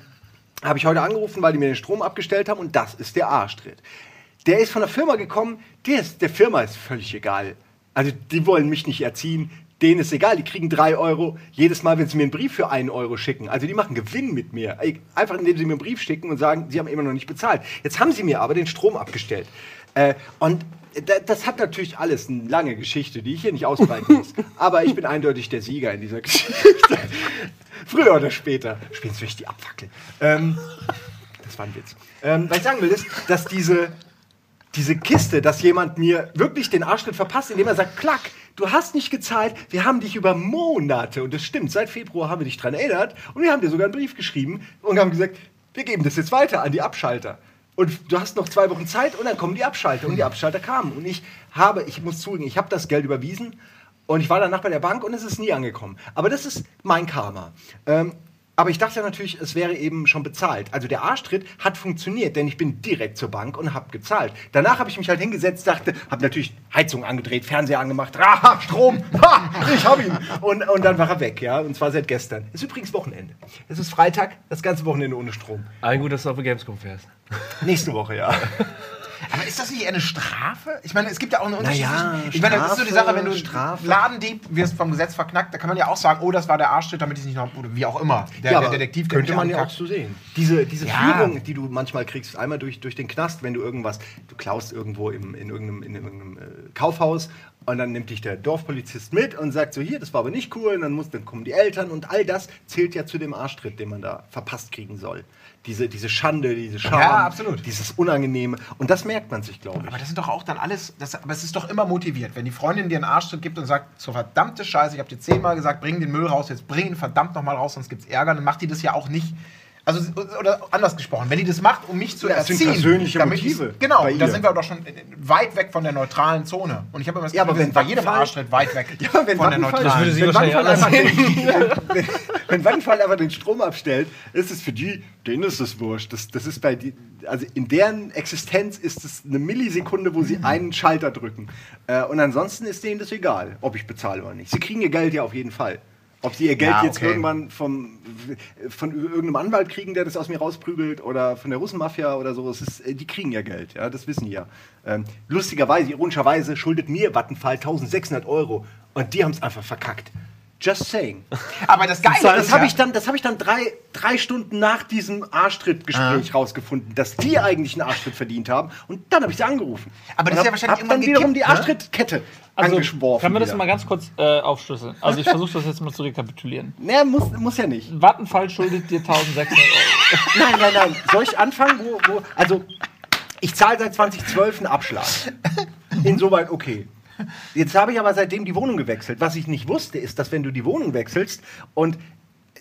habe ich heute angerufen, weil die mir den Strom abgestellt haben und das ist der Arschtritt. Der ist von der Firma gekommen, der, ist, der Firma ist völlig egal. Also die wollen mich nicht erziehen, denen ist egal, die kriegen drei Euro jedes Mal, wenn sie mir einen Brief für einen Euro schicken. Also die machen Gewinn mit mir. Einfach indem sie mir einen Brief schicken und sagen, sie haben immer noch nicht bezahlt. Jetzt haben sie mir aber den Strom abgestellt. Äh, und das hat natürlich alles eine lange Geschichte, die ich hier nicht ausbreiten muss. [LAUGHS] Aber ich bin eindeutig der Sieger in dieser Geschichte. [LAUGHS] Früher oder später. Spätestens durch die Abfackel. Ähm, das war ein Witz. Ähm, was ich sagen will, ist, dass diese, diese Kiste, dass jemand mir wirklich den Arschtritt verpasst, indem er sagt, Klack, du hast nicht gezahlt, wir haben dich über Monate, und das stimmt, seit Februar haben wir dich dran erinnert, und wir haben dir sogar einen Brief geschrieben und haben gesagt, wir geben das jetzt weiter an die Abschalter. Und du hast noch zwei Wochen Zeit und dann kommen die Abschalter. Und die Abschalter kamen. Und ich habe, ich muss zugeben, ich habe das Geld überwiesen und ich war danach bei der Bank und es ist nie angekommen. Aber das ist mein Karma. Ähm, aber ich dachte natürlich, es wäre eben schon bezahlt. Also der Arschtritt hat funktioniert, denn ich bin direkt zur Bank und habe gezahlt. Danach habe ich mich halt hingesetzt, dachte, habe natürlich Heizung angedreht, Fernseher angemacht, ah, Strom, ha, ich habe ihn. Und, und dann war er weg, ja, und zwar seit gestern. Ist übrigens Wochenende. Es ist Freitag, das ganze Wochenende ohne Strom. Ein gut, dass du auf die Gamescom fährst. Nächste Woche, ja. [LAUGHS] Aber ist das nicht eine Strafe? Ich meine, es gibt ja auch einen Unterschied. Naja, ich meine, das ist so die Strafe, Sache, wenn du Strafe. Ladendieb wirst vom Gesetz verknackt, da kann man ja auch sagen, oh, das war der Arschtritt, damit ich es nicht noch, oder wie auch immer. Der, der aber Detektiv, der könnte man ja auch so sehen. Diese, diese Ja. Führung, die du manchmal kriegst, einmal durch, durch den Knast, wenn du irgendwas, du klaust irgendwo im, in irgendeinem, in irgendeinem äh, Kaufhaus und dann nimmt dich der Dorfpolizist mit und sagt so, hier, das war aber nicht cool, und dann, muss, dann kommen die Eltern und all das zählt ja zu dem Arschtritt, den man da verpasst kriegen soll. Diese, diese Schande, diese Scham, Ja, absolut. dieses Unangenehme und das merkt man sich, glaube ich. Aber das sind doch auch dann alles, das, aber es ist doch immer motiviert. Wenn die Freundin dir einen Arschtritt gibt und sagt, so verdammte Scheiße, ich habe dir zehnmal gesagt, bring den Müll raus, jetzt bring ihn verdammt nochmal raus, sonst gibt's Ärger, dann macht die das ja auch nicht. Also, oder anders gesprochen, wenn die das macht, um mich zu Ja, es sind erziehen. persönliche damit Motive Genau, da sind wir doch schon weit weg von der neutralen Zone. Und ich habe immer das Ja, aber wir sind wenn bei jedem Arschtritt weit weg [LAUGHS] Ja, wenn von der Vattenfall, neutralen. Das würde sie wenn wahrscheinlich einfach den, [LAUGHS] wenn, wenn Vattenfall einfach den Strom abstellt, ist es für die, denen ist es wurscht. Das, das ist bei die, also in deren Existenz ist es eine Millisekunde, wo sie Mhm. einen Schalter drücken. Äh, und ansonsten ist denen das egal, ob ich bezahle oder nicht. Sie kriegen ihr Geld ja auf jeden Fall. Ob sie ihr Geld Ja, jetzt okay. irgendwann vom, von irgendeinem Anwalt kriegen, der das aus mir rausprügelt, oder von der Russenmafia oder so, ist, äh, die kriegen ja Geld, ja, das wissen die ja. Ähm, lustigerweise, ironischerweise, schuldet mir Vattenfall 1600 Euro und die haben es einfach verkackt. Just saying. [LAUGHS] Aber das Geile Das ist habe ja- ich dann, das hab ich dann drei, drei Stunden nach diesem Arschtrittgespräch rausgefunden, dass die eigentlich einen Arschtritt verdient haben. Und dann habe ich sie angerufen. Aber das ist ja wahrscheinlich hab irgendwann dann wiederum gekippt, die ne? Arschtrittkette Also, angeschworfen. kann man das wieder. mal ganz kurz äh, aufschlüsseln? Also, ich versuche das jetzt mal zu rekapitulieren. [LAUGHS] Naja, muss, muss ja nicht. Vattenfall schuldet dir 1600 Euro. [LAUGHS] Nein, nein, nein. Soll ich anfangen, wo, wo also ich zahle seit 2012 einen Abschlag. Insoweit okay. Jetzt habe ich aber seitdem die Wohnung gewechselt. Was ich nicht wusste, ist, dass wenn du die Wohnung wechselst und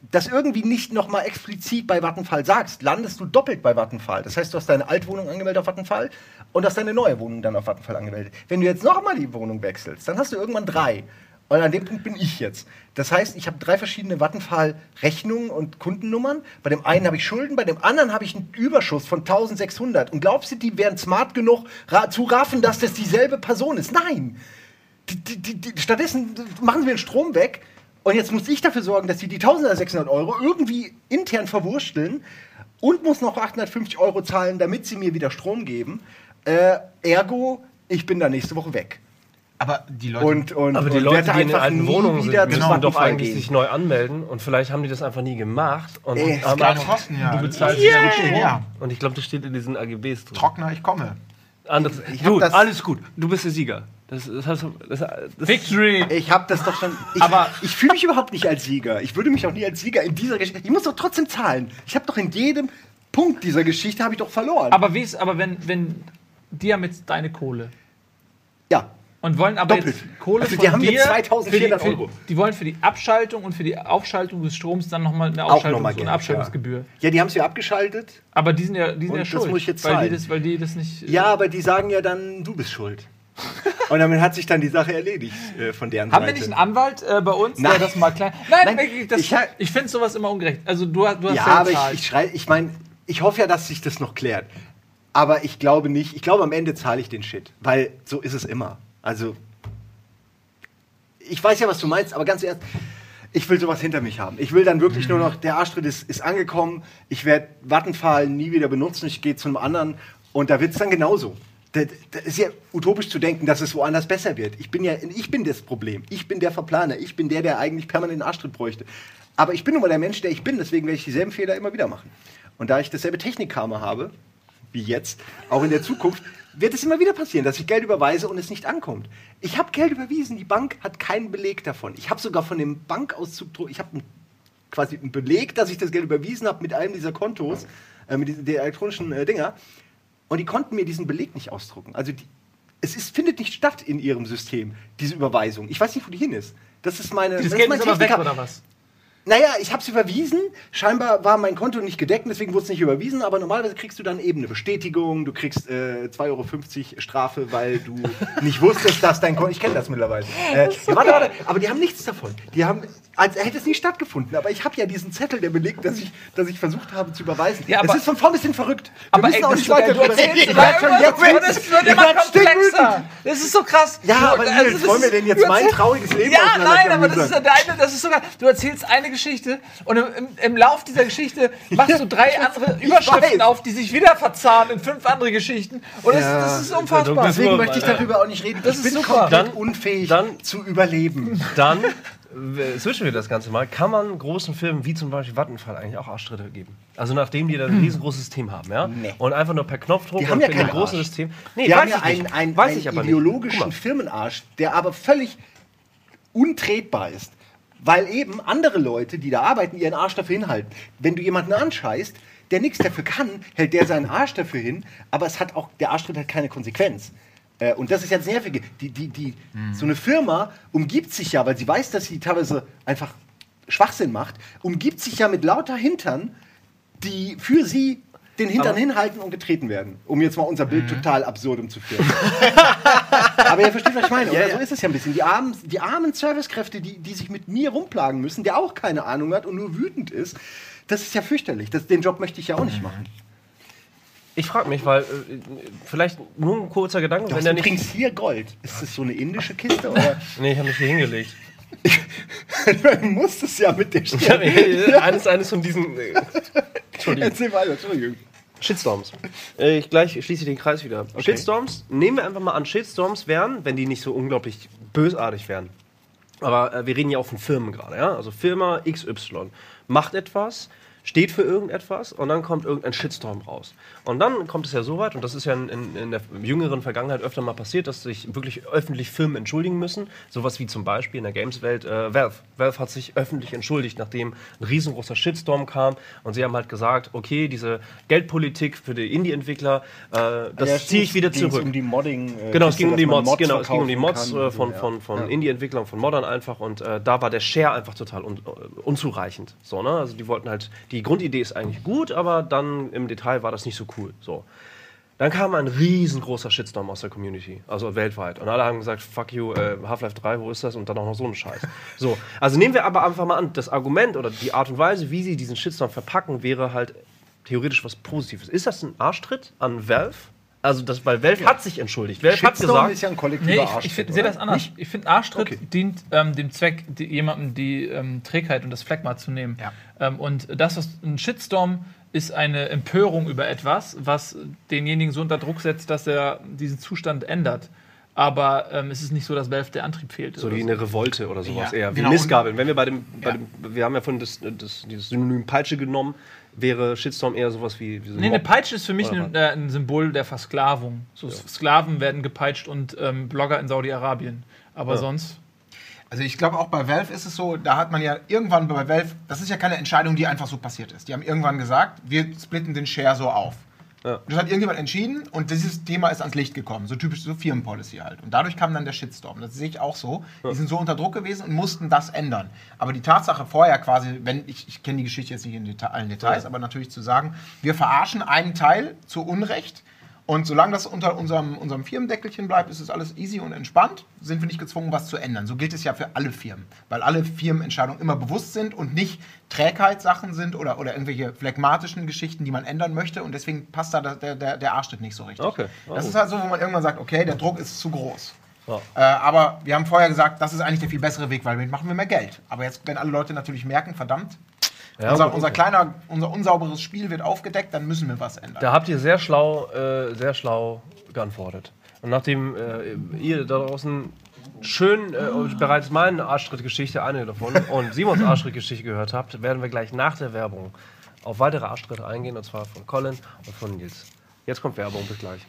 das irgendwie nicht nochmal explizit bei Vattenfall sagst, landest du doppelt bei Vattenfall. Das heißt, du hast deine Altwohnung angemeldet auf Vattenfall und hast deine neue Wohnung dann auf Vattenfall angemeldet. Wenn du jetzt nochmal die Wohnung wechselst, dann hast du irgendwann drei. Und an dem Punkt bin ich jetzt. Das heißt, ich habe drei verschiedene Vattenfall-Rechnungen und Kundennummern. Bei dem einen habe ich Schulden, bei dem anderen habe ich einen Überschuss von 1600. Und glaubst du, die wären smart genug ra zu raffen, dass das dieselbe Person ist? Nein! Die, die, die, stattdessen machen sie den Strom weg und jetzt muss ich dafür sorgen, dass sie die 1600 Euro irgendwie intern verwursteln und muss noch 850 Euro zahlen, damit sie mir wieder Strom geben. Äh, ergo, ich bin da nächste Woche weg. Aber die Leute. Und, und, Aber die und Leute, die in den alten Wohnungen sind, müssen zu doch eigentlich gehen. sich neu anmelden. Und vielleicht haben die das einfach nie gemacht. Und Ey, gab einfach- Kosten, ja. Du bezahlst Yeah. Ja. Und ich glaube, das steht in diesen AGBs drin. Trockner, ich komme. Anderes. Ich Gut, das- alles gut. Du bist der Sieger. Das, das, hast du- das, das, Victory! Ich habe das doch schon. Ich, Aber- ich fühle mich überhaupt nicht als Sieger. Ich würde mich auch nie als Sieger in dieser Geschichte. Ich muss doch trotzdem zahlen. Ich habe doch in jedem Punkt dieser Geschichte habe ich doch verloren. Aber wie ist, aber wenn, wenn die haben jetzt deine Kohle ja. Und wollen aber Doppelt. jetzt Kohle Also von die haben dir jetzt 2400 für die, Euro. Für, die wollen für die Abschaltung und für die Aufschaltung des Stroms dann nochmal eine Aufschaltungs- nochmal und Geld, Abschaltungsgebühr. Ja, die haben es ja abgeschaltet. Aber die sind ja, die sind ja das schuld, muss ich jetzt weil, die das, weil die das nicht. Ja, aber die sagen ja dann, du bist schuld. [LAUGHS] Und damit hat sich dann die Sache erledigt äh, von deren Haben wir Seite. nicht einen Anwalt äh, bei uns, Nein. der das mal klein. Nein, Nein, das, ich ich, finde sowas immer ungerecht. Also du, du hast ja, ja aber ich, bezahlt. ich schrei, ich meine, ich hoffe ja, dass sich das noch klärt. Aber ich glaube nicht. Ich glaube, am Ende zahle ich den Shit. Weil so ist es immer. Also, ich weiß ja, was du meinst, aber ganz ehrlich, ich will sowas hinter mich haben. Ich will dann wirklich nur noch, der Arschtritt ist, ist angekommen, ich werde Vattenfall nie wieder benutzen, ich gehe zum anderen und da wird es dann genauso. Das, das ist ja utopisch zu denken, dass es woanders besser wird. Ich bin ja, ich bin das Problem. Ich bin der Verplaner. Ich bin der, der eigentlich permanent einen Arschtritt bräuchte. Aber ich bin nun mal der Mensch, der ich bin, deswegen werde ich dieselben Fehler immer wieder machen. Und da ich dasselbe Technikkarma habe, wie jetzt, auch in der Zukunft, wird es immer wieder passieren, dass ich Geld überweise und es nicht ankommt. Ich habe Geld überwiesen, die Bank hat keinen Beleg davon. Ich habe sogar von dem Bankauszug, ich habe quasi einen Beleg, dass ich das Geld überwiesen habe mit einem dieser Kontos, äh, mit diesen, der elektronischen äh, Dinger. Und die konnten mir diesen Beleg nicht ausdrucken. Also die, es ist, findet nicht statt in ihrem System, diese Überweisung. Ich weiß nicht, wo die hin ist. Das ist meine. das das Geld mein ist aber weg, oder was? Naja, ich habe es überwiesen. Scheinbar war mein Konto nicht gedeckt, deswegen wurde es nicht überwiesen. Aber normalerweise kriegst du dann eben eine Bestätigung. Du kriegst äh, 2,50 Euro Strafe, weil du [LAUGHS] nicht wusstest, dass dein Konto. Ich kenne das mittlerweile. Äh, ja, warte, warte. Aber die haben nichts davon. Die haben, als hätte es nie stattgefunden. Aber ich habe ja diesen Zettel, der belegt, dass ich, dass ich versucht habe zu überweisen. Ja, es aber- ist von vorn bis hin verrückt. Wir Aber müssen ey, auch das nicht weiter Du drüber reden. und es wird immer komplexer. Das ist so krass. Ja, Du- aber also Nils, das wollen wir denn jetzt mein trauriges Leben Ja, nein, aber das ist, auseinanderklamüsern? der eine, das ist sogar, du erzählst eine Geschichte und im, im, im Lauf dieser Geschichte machst du drei [LAUGHS] andere Überschriften weiß. auf, die sich wieder verzahnen in fünf andere Geschichten. Und das, Ja. das ist unfassbar. Das Deswegen möchte ich darüber auch nicht reden. Das ich ist bin super. komplett Dann- unfähig dann- zu überleben. Dann switchen wir das Ganze mal. Kann man großen Filmen wie zum Beispiel Vattenfall eigentlich auch Arschtritte geben? Also nachdem die da ein riesengroßes System haben, ja? Nee. Und einfach nur per Knopfdruck Die haben ja in einem keinen großen Arsch. System. Nee, Die weiß haben ja einen, einen, einen ideologischen. Firmenarsch, der aber völlig untretbar ist. Weil eben andere Leute, die da arbeiten, ihren Arsch dafür hinhalten. Wenn du jemanden anscheißt, der nichts dafür kann, hält der seinen Arsch dafür hin, aber es hat auch, der Arschtritt hat keine Konsequenz. Äh, Und das ist ja das Nervige. Die, die, die, So eine Firma umgibt sich ja, weil sie weiß, dass sie teilweise einfach Schwachsinn macht, umgibt sich ja mit lauter Hintern, die für sie den Hintern Aber- hinhalten und getreten werden. Um jetzt mal unser Bild total absurdum zu führen. [LAUGHS] Aber ihr versteht, was ich meine. Oder? ja. So ist es ja ein bisschen. Die armen, die armen Servicekräfte, die, die sich mit mir rumplagen müssen, der auch keine Ahnung hat und nur wütend ist, das ist ja fürchterlich. Das, den Job möchte ich ja auch nicht machen. Ich frage mich, weil äh, vielleicht nur ein kurzer Gedanke, Du, wenn hast, der du nicht. trinkst hier Gold. Ist das so eine indische Kiste? Oder? [LAUGHS] Nee, ich habe mich hier hingelegt. [LAUGHS] du musst es ja mit der [LAUGHS] Stirn. eines, eines von diesen. Äh, Entschuldigung. Erzähl weiter, Entschuldigung. Shitstorms. Äh, ich gleich schließe ich den Kreis wieder. Shitstorms, nehmen wir einfach mal an, Shitstorms wären, wenn die nicht so unglaublich bösartig wären. Aber äh, wir reden ja auch von Firmen gerade, ja? Also Firma XY macht etwas, steht für irgendetwas und dann kommt irgendein Shitstorm raus. Und dann kommt es ja so weit, und das ist ja in, in, in der jüngeren Vergangenheit öfter mal passiert, dass sich wirklich öffentlich Firmen entschuldigen müssen. Sowas wie zum Beispiel in der Games-Welt äh, Valve. Valve hat sich öffentlich entschuldigt, nachdem ein riesengroßer Shitstorm kam und sie haben halt gesagt, okay, diese Geldpolitik für die Indie-Entwickler, äh, das Ja, ziehe ich wieder zurück. um die Modding. äh, Genau, es ging um die man Mods, genau, es ging um die Mods kann äh, von, ja. von, von Ja. Indie-Entwicklern, von Moddern einfach und äh, da war der Share einfach total un, äh, unzureichend. So, ne? Also die wollten halt, die Grundidee ist eigentlich gut, aber dann im Detail war das nicht so cool. So. Dann kam ein riesengroßer Shitstorm aus der Community, also weltweit. Und alle haben gesagt, fuck you, äh, Half-Life 3, wo ist das? Und dann auch noch so ein Scheiß. So, also nehmen wir aber einfach mal an, das Argument oder die Art und Weise, wie sie diesen Shitstorm verpacken, wäre halt theoretisch was Positives. Ist das ein Arschtritt an Valve? Also, das, weil Valve hat sich entschuldigt. Valve hat Shitstorm gesagt, ist ja ein kollektiver Nee, ich, Arschtritt, ich find- oder? sehe das anders. Ich finde, Arschtritt Okay. dient ähm, dem Zweck, die, jemandem die ähm, Trägheit und das Phlegma zu nehmen. Ja. Ähm, und das, was ein Shitstorm ist eine Empörung über etwas, was denjenigen so unter Druck setzt, dass er diesen Zustand ändert. Aber ähm, es ist nicht so, dass Valve der Antrieb fehlt. so oder wie so. eine Revolte oder sowas Ja, eher. Wie genau. Missgabeln. Wenn wir bei dem, bei Ja. dem, wir haben ja von das, das, dieses Synonym Peitsche genommen, wäre Shitstorm eher sowas wie, wie so ein Nee, eine. Peitsche ist für mich ein, äh, ein Symbol der Versklavung. So Sklaven werden gepeitscht und ähm, Blogger in Saudi-Arabien. Aber sonst. Also ich glaube auch bei Valve ist es so, da hat man ja irgendwann bei Valve, das ist ja keine Entscheidung, die einfach so passiert ist. Die haben irgendwann gesagt, wir splitten den Share so auf. Ja. Das hat irgendjemand entschieden und dieses Thema ist ans Licht gekommen. So typisch so Firmenpolicy halt. Und dadurch kam dann der Shitstorm. Das sehe ich auch so. Die sind so unter Druck gewesen und mussten das ändern. Aber die Tatsache vorher quasi, wenn ich, ich kenne die Geschichte jetzt nicht in Deta allen Details, Ja. aber natürlich zu sagen, wir verarschen einen Teil zu Unrecht. Und solange das unter unserem, unserem Firmendeckelchen bleibt, ist es alles easy und entspannt. Sind wir nicht gezwungen, was zu ändern. So gilt es ja für alle Firmen. Weil alle Firmenentscheidungen immer bewusst sind und nicht Trägheitssachen sind oder, oder irgendwelche phlegmatischen Geschichten, die man ändern möchte. Und deswegen passt da der, der, der Arschtritt nicht so richtig. Okay. Das Oh. ist halt so, wo man irgendwann sagt, okay, der Druck ist zu groß. Ja. Äh, aber wir haben vorher gesagt, das ist eigentlich der viel bessere Weg, weil damit machen wir mehr Geld. Aber jetzt, wenn alle Leute natürlich merken, verdammt, Ja, unser, unser kleiner, unser unsauberes Spiel wird aufgedeckt, dann müssen wir was ändern. Da habt ihr sehr schlau, äh, sehr schlau geantwortet. Und nachdem äh, ihr da draußen schön äh, bereits meine Arschtrittgeschichte, eine davon, [LAUGHS] und Simons Arschtrittgeschichte gehört habt, werden wir gleich nach der Werbung auf weitere Arschtritte eingehen, und zwar von Colin und von Nils. Jetzt kommt Werbung, bis gleich.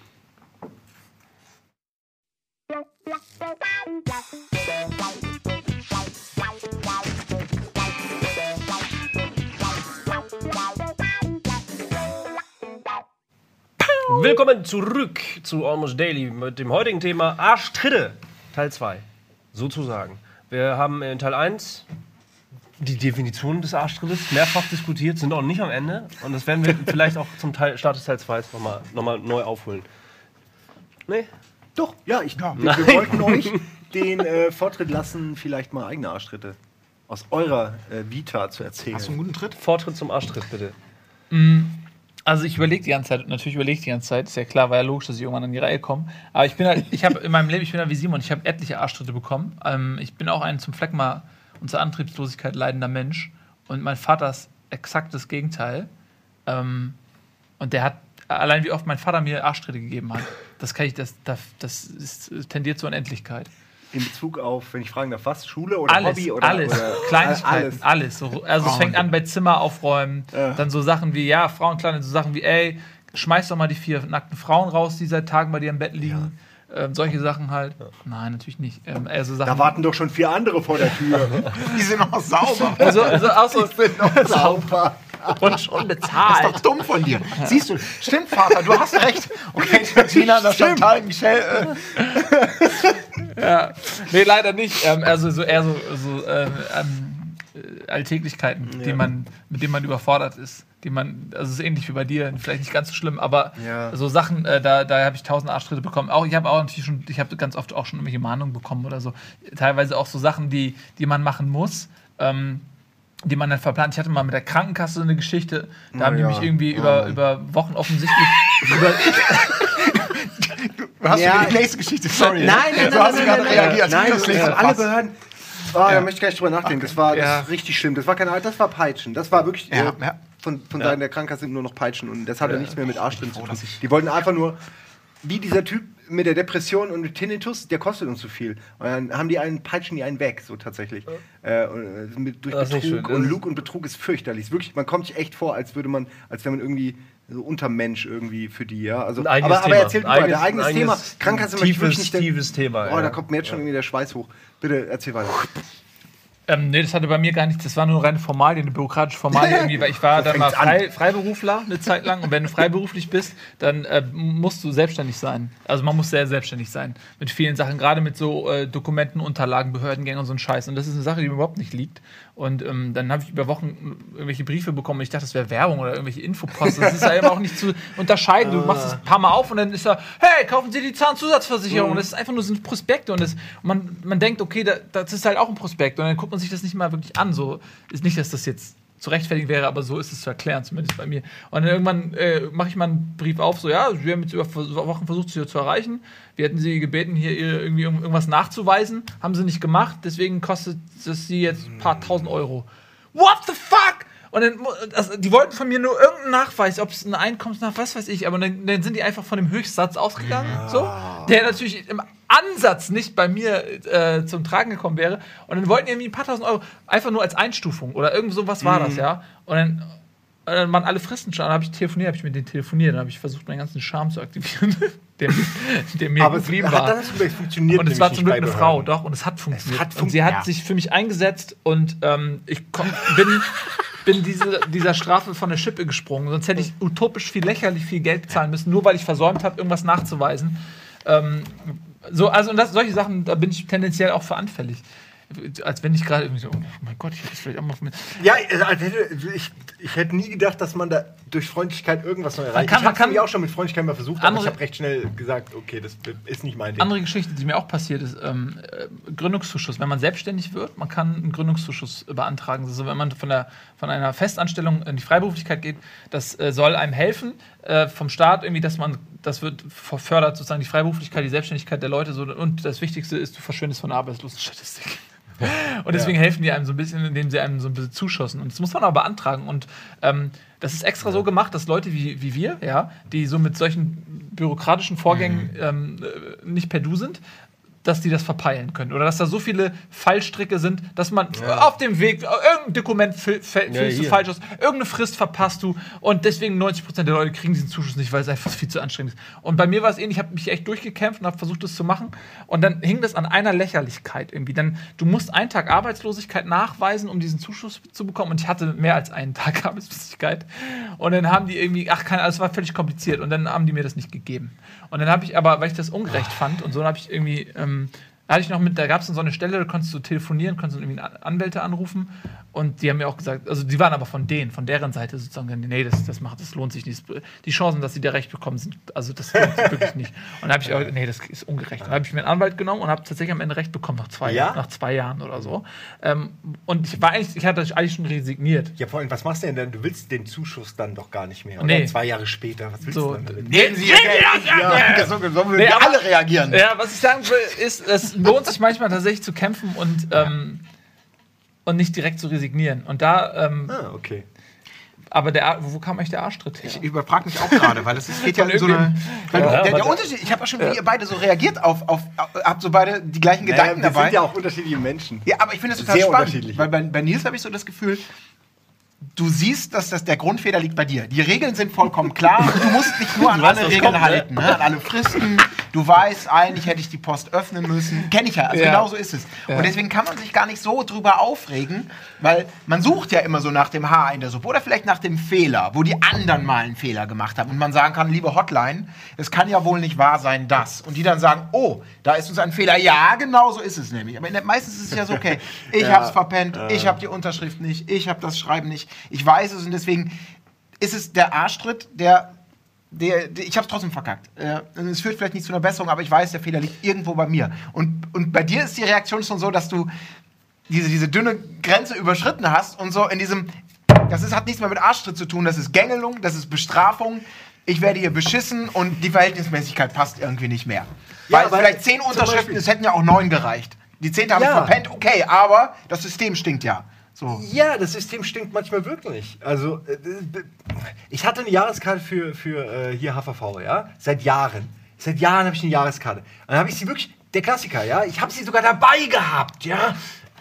Willkommen zurück zu Almost Daily mit dem heutigen Thema Arschtritte, Teil 2. Sozusagen. Wir haben in Teil 1 die Definition des Arschtrittes mehrfach diskutiert, sind auch nicht am Ende. Und das werden wir [LAUGHS] vielleicht auch zum Teil, Start des Teil 2 nochmal noch mal neu aufholen. Nee? Doch, ja, ich, wir, Nein. wir wollten euch den äh, Vortritt lassen, vielleicht mal eigene Arschtritte aus eurer äh, Vita zu erzählen. Hast du einen guten Tritt? Vortritt zum Arschtritt, bitte. Also ich überlege die ganze Zeit, natürlich überlege ich die ganze Zeit, ist ja klar, war ja logisch, dass ich irgendwann an die Reihe komme. Aber ich bin halt, ich habe in meinem Leben, ich bin halt wie Simon, ich habe etliche Arschtritte bekommen. Ähm, ich bin auch ein zum Fleckma unter Antriebslosigkeit leidender Mensch. Und mein Vater ist exakt das Gegenteil. Ähm, und der hat, allein wie oft mein Vater mir Arschtritte gegeben hat, das kann ich, das, das, das ist, tendiert zur Unendlichkeit. In Bezug auf, wenn ich fragen darf, was? Schule oder Alles, Hobby? Oder, alles, oder Kleinigkeiten, alles. alles. So, also es fängt an bei Zimmer aufräumen, Ja. dann so Sachen wie, ja, Frauenkleidung, so Sachen wie, ey, schmeiß doch mal die vier nackten Frauen raus, die seit Tagen bei dir im Bett liegen. Ähm, solche Sachen halt. Nein, natürlich nicht. Ähm, also Sachen, Da warten doch schon vier andere vor der Tür. Die sind noch sauber. also, also auch so, Die sind noch [LAUGHS] sauber. [LAUGHS] und schon Das ist bezahlt. doch dumm von dir. Siehst du, stimmt, Vater, du hast recht. Okay, [LAUGHS] Tina, das Chantal, Michelle. Äh, [LAUGHS] Nee, leider nicht. Ähm, also so eher so, so ähm, ähm, äh, Alltäglichkeiten, die man, mit denen man überfordert ist. Die man, also es ist ähnlich wie bei dir, vielleicht nicht ganz so schlimm, aber Ja. so Sachen, äh, da, da habe ich tausend Arschtritte bekommen. Auch ich habe auch natürlich schon, ich habe ganz oft auch schon irgendwelche Mahnungen bekommen oder so. Teilweise auch so Sachen, die, die man machen muss. Ähm, die man dann verplant. Ich hatte mal mit der Krankenkasse so eine Geschichte, da haben die ja. mich irgendwie über, über Wochen offensichtlich [LAUGHS] über, du hast Ja. die nächste Geschichte, sorry. Nein, nein, Du nein, hast nein, gerade nein, reagiert. Nein, das das klingt so alle. Behörden. Oh, Da möchte ich gar nicht drüber nachdenken. Das war, Ja. das ist richtig schlimm. Das war keine das war Peitschen. Das war wirklich Ja, äh, ja. von, von Seiten der Krankenkasse nur noch Peitschen. Und das hatte nichts mehr mit Arschtritt zu tun. Die wollten einfach nur, wie dieser Typ mit der Depression und mit Tinnitus, der kostet uns zu viel. Und dann haben die einen, peitschen die einen weg, so tatsächlich. Äh, und, äh, mit, durch Das ist Betrug. Und Lug und Betrug ist fürchterlich. Ist Wirklich, man kommt sich echt vor, als würde man, als wäre man irgendwie so Untermensch irgendwie für die, ja. Also, Ein eigenes aber, aber Thema. erzählt Ein weiter. eigenes- eigenes, Thema. Krankenkasse möchte ich wirklich tiefes, nicht. tiefes Thema. Oh, ja. da kommt mir jetzt schon irgendwie der Schweiß hoch. Bitte erzähl weiter. Ähm, nee, das hatte bei mir gar nicht, das war nur reine Formalie, eine bürokratische Formalie [LAUGHS] irgendwie, weil ich war dann mal frei, Freiberufler eine Zeit lang und wenn du freiberuflich bist, dann äh, musst du selbstständig sein. Also man muss sehr selbstständig sein mit vielen Sachen, gerade mit so äh, Dokumenten, Unterlagen, Behördengängen und so ein Scheiß. Und das ist eine Sache, die mir überhaupt nicht liegt. Und ähm, dann habe ich über Wochen irgendwelche Briefe bekommen und ich dachte, das wäre Werbung oder irgendwelche Infopost. Das ist ja immer auch nicht zu unterscheiden. Du machst es ein paar Mal auf und dann ist da, hey, kaufen Sie die Zahnzusatzversicherung. Und das ist einfach nur so ein Prospekt und, das, und man, man denkt, okay, da, das ist halt auch ein Prospekt. Und dann guckt man sich das nicht mal wirklich an. So ist nicht, dass das jetzt zu rechtfertigen wäre, aber so ist es zu erklären, zumindest bei mir. Und dann irgendwann äh, mache ich mal einen Brief auf, so, ja, wir haben jetzt über Wochen versucht, sie zu erreichen. Wir hätten sie gebeten, hier irgendwie irgend- irgendwas nachzuweisen. Haben sie nicht gemacht, deswegen kostet es sie jetzt ein paar tausend Euro. What the fuck? Und dann, also, die wollten von mir nur irgendeinen Nachweis, ob es ein Einkommensnachweis, was weiß ich, aber dann, dann sind die einfach von dem Höchstsatz ausgegangen, so, der natürlich im Ansatz nicht bei mir äh, zum Tragen gekommen wäre. Und dann wollten die irgendwie ein paar tausend Euro, einfach nur als Einstufung oder irgend sowas war das, ja. Und dann dann waren alle Fristen schon. Dann habe ich telefoniert, habe ich mit denen telefoniert. Dann habe ich versucht, meinen ganzen Charme zu aktivieren, [LAUGHS] der, der mir Aber es geblieben hat war. dann es funktioniert. Und es war zum Glück eine. Frau, doch, und es hat funktioniert. hat und sie hat ja. sich für mich eingesetzt und ähm, ich komm, bin, [LAUGHS] bin diese, dieser Strafe von der Schippe gesprungen. Sonst hätte ich utopisch viel lächerlich viel Geld zahlen müssen, nur weil ich versäumt habe, irgendwas nachzuweisen. Ähm, so, also und das, solche Sachen, da bin ich tendenziell auch für anfällig. Als wenn ich gerade irgendwie so, oh mein Gott, ich hätte vielleicht auch mal von mir. Ja, also hätte- ich, ich hätte nie gedacht, dass man da durch Freundlichkeit irgendwas noch erreicht. kann- ich habe nämlich auch schon mit Freundlichkeit mal versucht, aber Andere- ich habe recht schnell gesagt, okay, das ist nicht mein Ding. Andere Geschichte, die mir auch passiert ist, ähm, äh, Gründungszuschuss. Wenn man selbstständig wird, man kann einen Gründungszuschuss beantragen. Also wenn man von, der, von einer Festanstellung in die Freiberuflichkeit geht, das äh, soll einem helfen äh, vom Staat irgendwie, dass man, das wird fördert sozusagen die Freiberuflichkeit, die Selbstständigkeit der Leute so, und das Wichtigste ist, du verschwindest von der Arbeitslosenstatistik. [LAUGHS] Und deswegen helfen die einem so ein bisschen, indem sie einem so ein bisschen zuschossen. Und das muss man aber beantragen. Und ähm, das ist extra so gemacht, dass Leute wie, wie wir, ja, die so mit solchen bürokratischen Vorgängen ähm, äh, nicht per Du sind, dass die das verpeilen können. Oder dass da so viele Fallstricke sind, dass man auf dem Weg, irgendein Dokument fü- fä- füllst du falsch aus, irgendeine Frist verpasst du und deswegen 90% der Leute kriegen diesen Zuschuss nicht, weil es einfach viel zu anstrengend ist. Und bei mir war es ähnlich, ich habe mich echt durchgekämpft und habe versucht, das zu machen. Und dann hing das an einer Lächerlichkeit irgendwie. Dann, du musst einen Tag Arbeitslosigkeit nachweisen, um diesen Zuschuss zu bekommen. Und ich hatte mehr als einen [LAUGHS] Tag Arbeitslosigkeit. Und dann haben die irgendwie, ach, keine, es war völlig kompliziert. Und dann haben die mir das nicht gegeben. Und dann habe ich aber, weil ich das ungerecht fand und so, habe ich irgendwie, ähm, da hatte ich noch mit, da gab es so eine Stelle, da konntest du telefonieren, konntest du irgendwie An- Anwälte anrufen und die haben mir auch gesagt, also die waren aber von denen, von deren Seite sozusagen, nee, das, das macht, das lohnt sich nicht. Die Chancen, dass sie da recht bekommen, sind, also das lohnt sich wirklich nicht. Und da habe ich auch, nee, das ist ungerecht. Dann habe ich mir einen Anwalt genommen und habe tatsächlich am Ende recht bekommen, nach zwei, Ja? Jahren, nach zwei Jahren oder so. Ähm, und ich war eigentlich, ich hatte eigentlich schon resigniert. Ja, vor allem, was machst du denn dann? Du willst den Zuschuss dann doch gar nicht mehr. Nee. Oder zwei Jahre später. Was willst So, du denn? Nehmen Sie. Ja, so, würden Nee, alle reagieren. Ja, was ich sagen will, ist, es lohnt sich manchmal tatsächlich zu kämpfen und, ähm, und nicht direkt zu resignieren. Und da, ähm, Ah, okay. aber der, Ar- wo kam eigentlich der Arschtritt her? Ich überfrage mich auch gerade, weil es geht ja um so eine. Ja, der, der aber- Unterschied, ich habe auch schon, wie ihr beide so reagiert auf, auf, auf habt so beide die gleichen Gedanken wir dabei. sind ja auch unterschiedliche Menschen. Ja, aber ich finde es total Sehr spannend, weil bei, bei Nils habe ich so das Gefühl, du siehst, dass das der Grundfehler liegt bei dir. Die Regeln sind vollkommen klar du musst dich nur an alle Regeln kommt, ne? halten, ne? an alle Fristen. Du weißt, eigentlich hätte ich die Post öffnen müssen. Kenne ich ja, also Ja. genau so ist es. Und deswegen kann man sich gar nicht so drüber aufregen, weil man sucht ja immer so nach dem Haar in der Suppe oder vielleicht nach dem Fehler, wo die anderen mal einen Fehler gemacht haben. Und man sagen kann, liebe Hotline, es kann ja wohl nicht wahr sein, das. Und die dann sagen, oh, da ist uns ein Fehler. Ja, genau so ist es nämlich. Aber der, meistens ist es ja so, okay, [LAUGHS] ich hab's verpennt, ich habe die Unterschrift nicht, ich habe das Schreiben nicht, ich weiß es und deswegen ist es der Arschtritt, der, der, der ich habe es trotzdem verkackt. Äh, es führt vielleicht nicht zu einer Besserung, aber ich weiß, der Fehler liegt irgendwo bei mir. Und, und bei dir ist die Reaktion schon so, dass du diese, diese dünne Grenze überschritten hast und so in diesem, das ist, hat nichts mehr mit Arschtritt zu tun, das ist Gängelung, das ist Bestrafung. Ich werde hier beschissen und die Verhältnismäßigkeit passt irgendwie nicht mehr. Ja, Weil aber vielleicht zehn Unterschriften, es hätten ja auch neun gereicht. Die zehnte habe ich Ja. verpennt, okay, aber das System stinkt ja. So. Ja, das System stinkt manchmal wirklich. Also, äh, äh, ich hatte eine Jahreskarte für, für äh, hier HVV, ja, seit Jahren. Seit Jahren habe ich eine Jahreskarte. Und dann habe ich sie wirklich, der Klassiker, ja, ich habe sie sogar dabei gehabt, ja.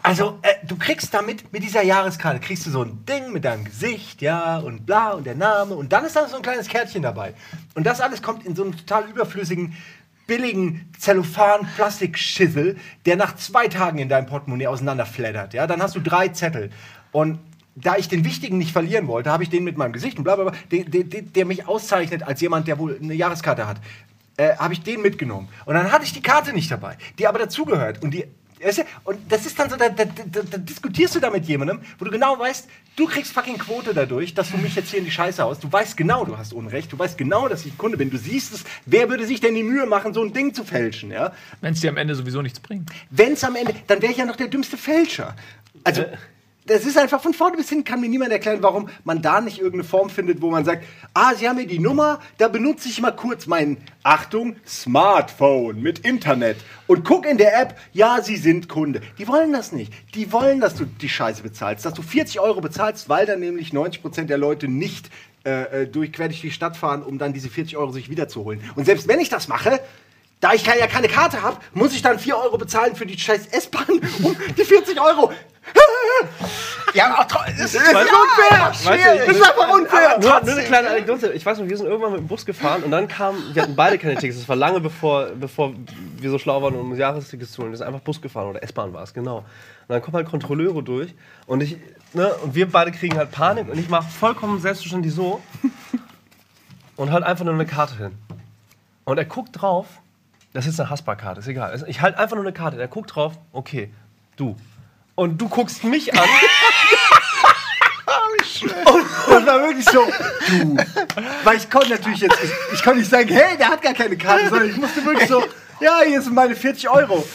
Also, äh, du kriegst damit, mit dieser Jahreskarte, kriegst du so ein Ding mit deinem Gesicht, ja, und bla, und der Name, und dann ist da so ein kleines Kärtchen dabei. Und das alles kommt in so einem total überflüssigen, billigen Zellophan-Plastikschissel, der nach zwei Tagen in deinem Portemonnaie auseinanderflattert. Ja? Dann hast du drei Zettel. Und da ich den wichtigen nicht verlieren wollte, habe ich den mit meinem Gesicht und bla bla bla, den, den, der mich auszeichnet als jemand, der wohl eine Jahreskarte hat, äh, habe ich den mitgenommen. Und dann hatte ich die Karte nicht dabei, die aber dazugehört. Und die Und das ist dann so, da, da, da, da diskutierst du da mit jemandem, wo du genau weißt, du kriegst fucking Quote dadurch, dass du mich jetzt hier in die Scheiße haust. Du weißt genau, du hast Unrecht. Du weißt genau, dass ich Kunde bin. Du siehst es. Wer würde sich denn die Mühe machen, so ein Ding zu fälschen? Ja? Wenn es dir am Ende sowieso nichts bringt. Wenn es am Ende, dann wäre ich ja noch der dümmste Fälscher. Also, das ist einfach von vorne bis hin, kann mir niemand erklären, warum man da nicht irgendeine Form findet, wo man sagt, ah, Sie haben mir die Nummer, da benutze ich mal kurz mein, Achtung, Smartphone mit Internet und guck in der App, ja, Sie sind Kunde. Die wollen das nicht. Die wollen, dass du die Scheiße bezahlst, dass du 40 Euro bezahlst, weil dann nämlich 90% der Leute nicht äh, äh, durch, quer durch die Stadt fahren, um dann diese 40 Euro sich wiederzuholen. Und selbst wenn ich das mache, Da ich ja keine Karte habe, muss ich dann 4 Euro bezahlen für die scheiß S-Bahn um die 40 Euro. [LAUGHS] Ja, aber auch tro- es ist Das ist unfair! Weißt du, Das ist einfach unfair! Nur, nur eine kleine Anekdote. Ich weiß noch, wir sind irgendwann mit dem Bus gefahren und dann kam, wir hatten beide keine Tickets. Das war lange bevor, bevor wir so schlau waren, um Jahrestickets zu holen. Wir sind einfach Bus gefahren oder S-Bahn war es, genau. Und dann kommen halt Kontrolleure durch und ich, ne, und wir beide kriegen halt Panik und ich mache vollkommen selbstverständlich so [LAUGHS] und halt einfach nur eine Karte hin. Und er guckt drauf, das ist eine Haspa-Karte, ist egal. Ich halte einfach nur eine Karte, er guckt drauf, okay, du. Und du guckst mich an. [LAUGHS] Das war wirklich so, du. Weil ich konnte natürlich jetzt, ich, ich konnte nicht sagen, hey, der hat gar keine Karte, sondern ich musste wirklich so, ja, hier sind meine 40 Euro.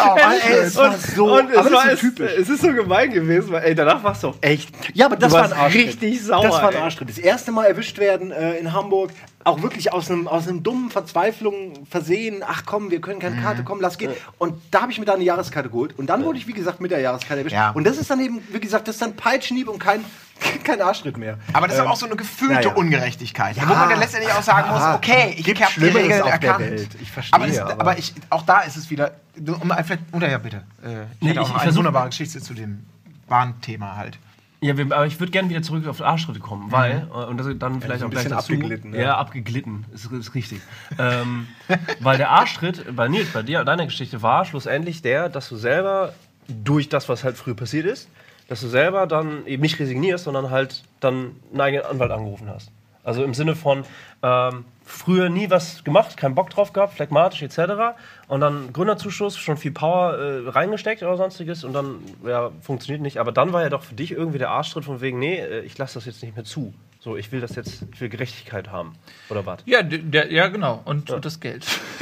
Oh, ey, es war so, und es, aber das war, ist so es, typisch. es ist so gemein gewesen, weil ey, danach warst du auch echt. Ja, aber das war ein Arschtritt. richtig sauer, Das war ein. Arschtritt. Das erste Mal erwischt werden äh, in Hamburg, auch wirklich aus einem aus einem dummen Verzweiflung versehen. Ach komm, wir können keine Mhm. Karte, komm, lass gehen. Und da habe ich mir dann eine Jahreskarte geholt. Und dann wurde ich, wie gesagt, mit der Jahreskarte erwischt. Ja. Und das ist dann eben, wie gesagt, das ist dann Peitschenhieb und kein, [LAUGHS] kein Arschtritt mehr. Aber das ist Ähm, aber auch so eine gefühlte naja. Ungerechtigkeit. Ja. wo man dann letztendlich auch sagen Ja. muss, okay, ich habe die Schlimmeres Regeln auf der erkannt. Welt. Ich verstehe, aber, es, aber- aber ich, auch da ist es wieder, um einfach, oder ja bitte, äh, ich Nee, hätte auch ich- noch ich eine wunderbare Geschichte zu dem Bahnthema halt. Ja, wir, aber ich würde gerne wieder zurück auf Arschtritte kommen, weil, äh, und das dann vielleicht ein auch gleich dazu. abgeglitten, Ja, ja. abgeglitten, ist, ist richtig. ähm, [LAUGHS] weil der Arschtritt bei Nils, bei dir, deiner Geschichte war schlussendlich der, dass du selber durch das, was halt früher passiert ist, dass du selber dann eben nicht resignierst, sondern halt dann einen eigenen Anwalt angerufen hast. Also im Sinne von ähm, früher nie was gemacht, keinen Bock drauf gehabt, phlegmatisch etc. Und dann Gründerzuschuss, schon viel Power äh, reingesteckt oder sonstiges und dann ja, funktioniert nicht. Aber dann war ja doch für dich irgendwie der Arschtritt von wegen, nee, äh, ich lasse das jetzt nicht mehr zu. So, ich will das jetzt, ich will Gerechtigkeit haben. Oder was? Ja, der, ja genau. Und, und das Geld. [LAUGHS]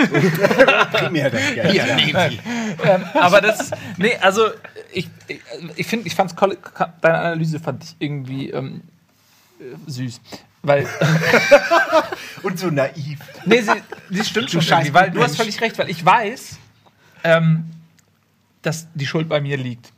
primär das Geld. Ja, nehmen Sie. ähm, aber das ist, nee, also ich, ich, ich finde, ich fand's deine Analyse fand ich irgendwie ähm, äh, süß. Weil, [LAUGHS] Und so naiv. nee, sie, sie stimmt schon scheiß irgendwie, weil du Mensch. hast völlig recht, weil ich weiß, ähm, dass die Schuld bei mir liegt.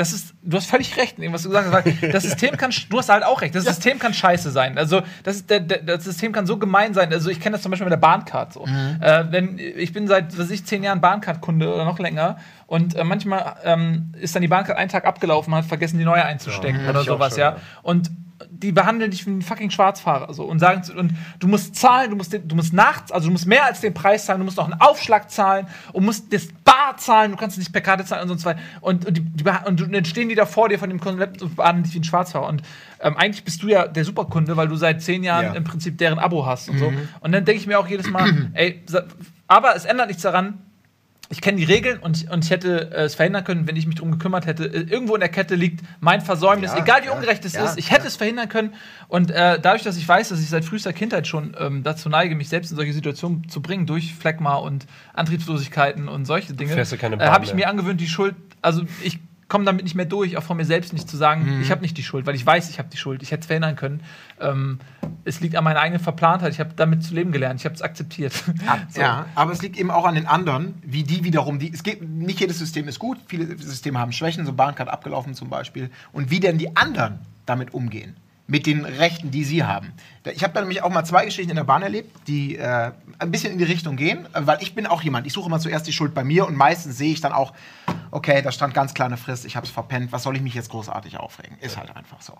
Das ist, du hast völlig recht, in dem, was du gesagt hast. Das System kann, du hast halt auch recht, das System kann scheiße sein. Also das, der, der, das System kann so gemein sein. Also ich kenne das zum Beispiel mit der Bahncard so. Äh, wenn, ich bin seit, was ich, zehn Jahren Bahncard-Kunde oder noch länger und äh, manchmal ähm, ist dann die Bahncard einen Tag abgelaufen, man hat vergessen, die neue einzustecken oder ich auch sowas, schon, ja. ja. Und die behandeln dich wie ein fucking Schwarzfahrer so und sagen zu- und du musst zahlen, du musst den, du musst nachts, also du musst mehr als den Preis zahlen, du musst noch einen Aufschlag zahlen und musst das Bar zahlen, du kannst nicht per Karte zahlen und sonst weiter. Und, und, die, die, und dann stehen die da vor dir von dem Konzept und behandeln dich wie ein Schwarzfahrer. Und ähm, eigentlich bist du ja der Superkunde, weil du seit zehn Jahren Ja. im Prinzip deren Abo hast und so. Und dann denke ich mir auch jedes Mal, [CLEARS THROAT] ey, aber es ändert nichts daran, ich kenne die Regeln und, und ich hätte äh, es verhindern können, wenn ich mich darum gekümmert hätte. Äh, Irgendwo in der Kette liegt mein Versäumnis, Ja, egal wie ja, ungerecht es ja, ist. Ich hätte es verhindern können. Und äh, dadurch, dass ich weiß, dass ich seit frühester Kindheit schon ähm, dazu neige, mich selbst in solche Situationen zu bringen, durch Phlegma und Antriebslosigkeiten und solche Dinge, äh, habe ich mir angewöhnt, die Schuld, also ich komme damit nicht mehr durch, auch von mir selbst nicht zu sagen, Mhm. ich habe nicht die Schuld, weil ich weiß, ich habe die Schuld. Ich hätte es verhindern können. Ähm, es liegt an meiner eigenen Verplantheit. Ich habe damit zu leben gelernt. Ich habe es akzeptiert. [LAUGHS] So. Ja, aber es liegt eben auch an den anderen, wie die wiederum, die, es geht, nicht jedes System ist gut, viele Systeme haben Schwächen, so Bahncard abgelaufen zum Beispiel, und wie denn die anderen damit umgehen, mit den Rechten, die sie haben. Ich habe da nämlich auch mal zwei Geschichten in der Bahn erlebt, die äh, ein bisschen in die Richtung gehen, weil ich bin auch jemand, ich suche immer zuerst die Schuld bei mir und meistens sehe ich dann auch, okay, da stand ganz klar eine Frist, ich habe es verpennt, was soll ich mich jetzt großartig aufregen? Ist halt einfach so.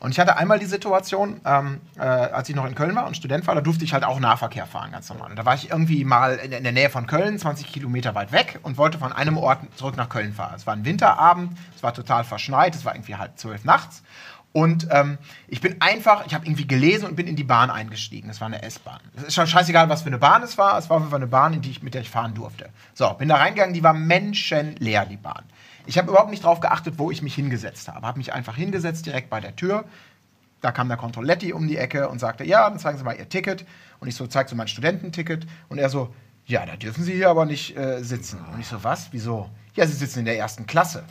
Und ich hatte einmal die Situation, ähm, äh, als ich noch in Köln war und Student war, da durfte ich halt auch Nahverkehr fahren, ganz normal. Und da war ich irgendwie mal in, in der Nähe von Köln, 20 Kilometer weit weg und wollte von einem Ort zurück nach Köln fahren. Es war ein Winterabend, es war total verschneit, es war irgendwie halb zwölf nachts. Und ähm, ich bin einfach, ich habe irgendwie gelesen und bin in die Bahn eingestiegen. Das war eine S-Bahn. Es ist schon scheißegal, was für eine Bahn es war. Es war Fall eine Bahn, in die ich, mit der ich fahren durfte. So, bin da reingegangen, die war menschenleer, die Bahn. Ich habe überhaupt nicht darauf geachtet, wo ich mich hingesetzt habe. Habe mich einfach hingesetzt, direkt bei der Tür. Da kam der Kontrolletti um die Ecke und sagte, ja, dann zeigen Sie mal Ihr Ticket. Und ich so, zeig so mein Studententicket. Und er so, ja, da dürfen Sie hier aber nicht äh, sitzen. Und ich so, was? Wieso? Ja, Sie sitzen in der ersten Klasse.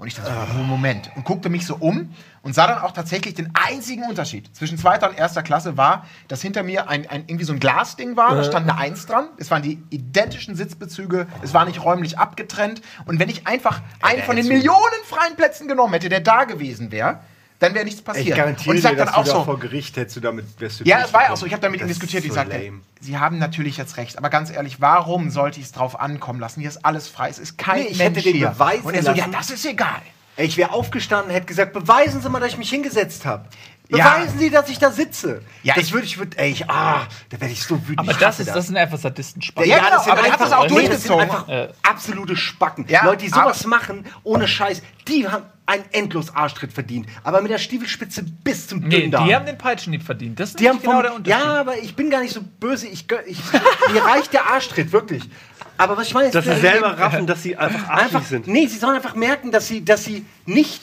Und ich dachte, so, Moment. Und guckte mich so um und sah dann auch tatsächlich den einzigen Unterschied zwischen zweiter und erster Klasse war, dass hinter mir ein, ein irgendwie so ein Glasding war, da stand eine Eins dran. Es waren die identischen Sitzbezüge, es war nicht räumlich abgetrennt. Und wenn ich einfach einen von den Millionen freien Plätzen genommen hätte, der da gewesen wäre, dann wäre nichts passiert. Ich garantiere und ich dir, sag dann dass auch du da so, vor Gericht hättest du damit wärst du ja, es war ja auch so. Ich habe da mit ihm Das diskutiert. Ich so sagte, lame. Sie haben natürlich jetzt recht. Aber ganz ehrlich, warum sollte ich es drauf ankommen lassen? Hier ist alles frei. Es ist kein Nee, ich Mensch hätte den hier. beweisen Und er so, ja, lassen. das ist egal. Ey, ich wäre aufgestanden, hätte gesagt, beweisen Sie mal, dass ich mich hingesetzt habe. Ja. Beweisen Sie, dass ich da sitze. Ja, das ich- würde ich, würd, ey, ich, ah, da werde ich so wütend. Aber das, ist, das sind einfach Sadisten-Spaß. Ja, genau, das sind aber hat das auch nee, das sind durchgezogen. einfach Ja. absolute Spacken. Ja, Leute, die sowas machen, ohne Scheiß, die haben einen endlos Arschtritt verdient. Aber mit der Stiefelspitze bis zum Nee, Dünndarm. die haben den Peitschenhieb verdient. Das ist Die haben genau vom, der Unterschied. Ja, aber ich bin gar nicht so böse. Ich, ich, [LAUGHS] mir reicht der Arschtritt, wirklich. Aber was ich meine, ist, Dass sie äh, selber raffen, dass sie einfach arschig einfach, sind. Nee, sie sollen einfach merken, dass sie, dass sie nicht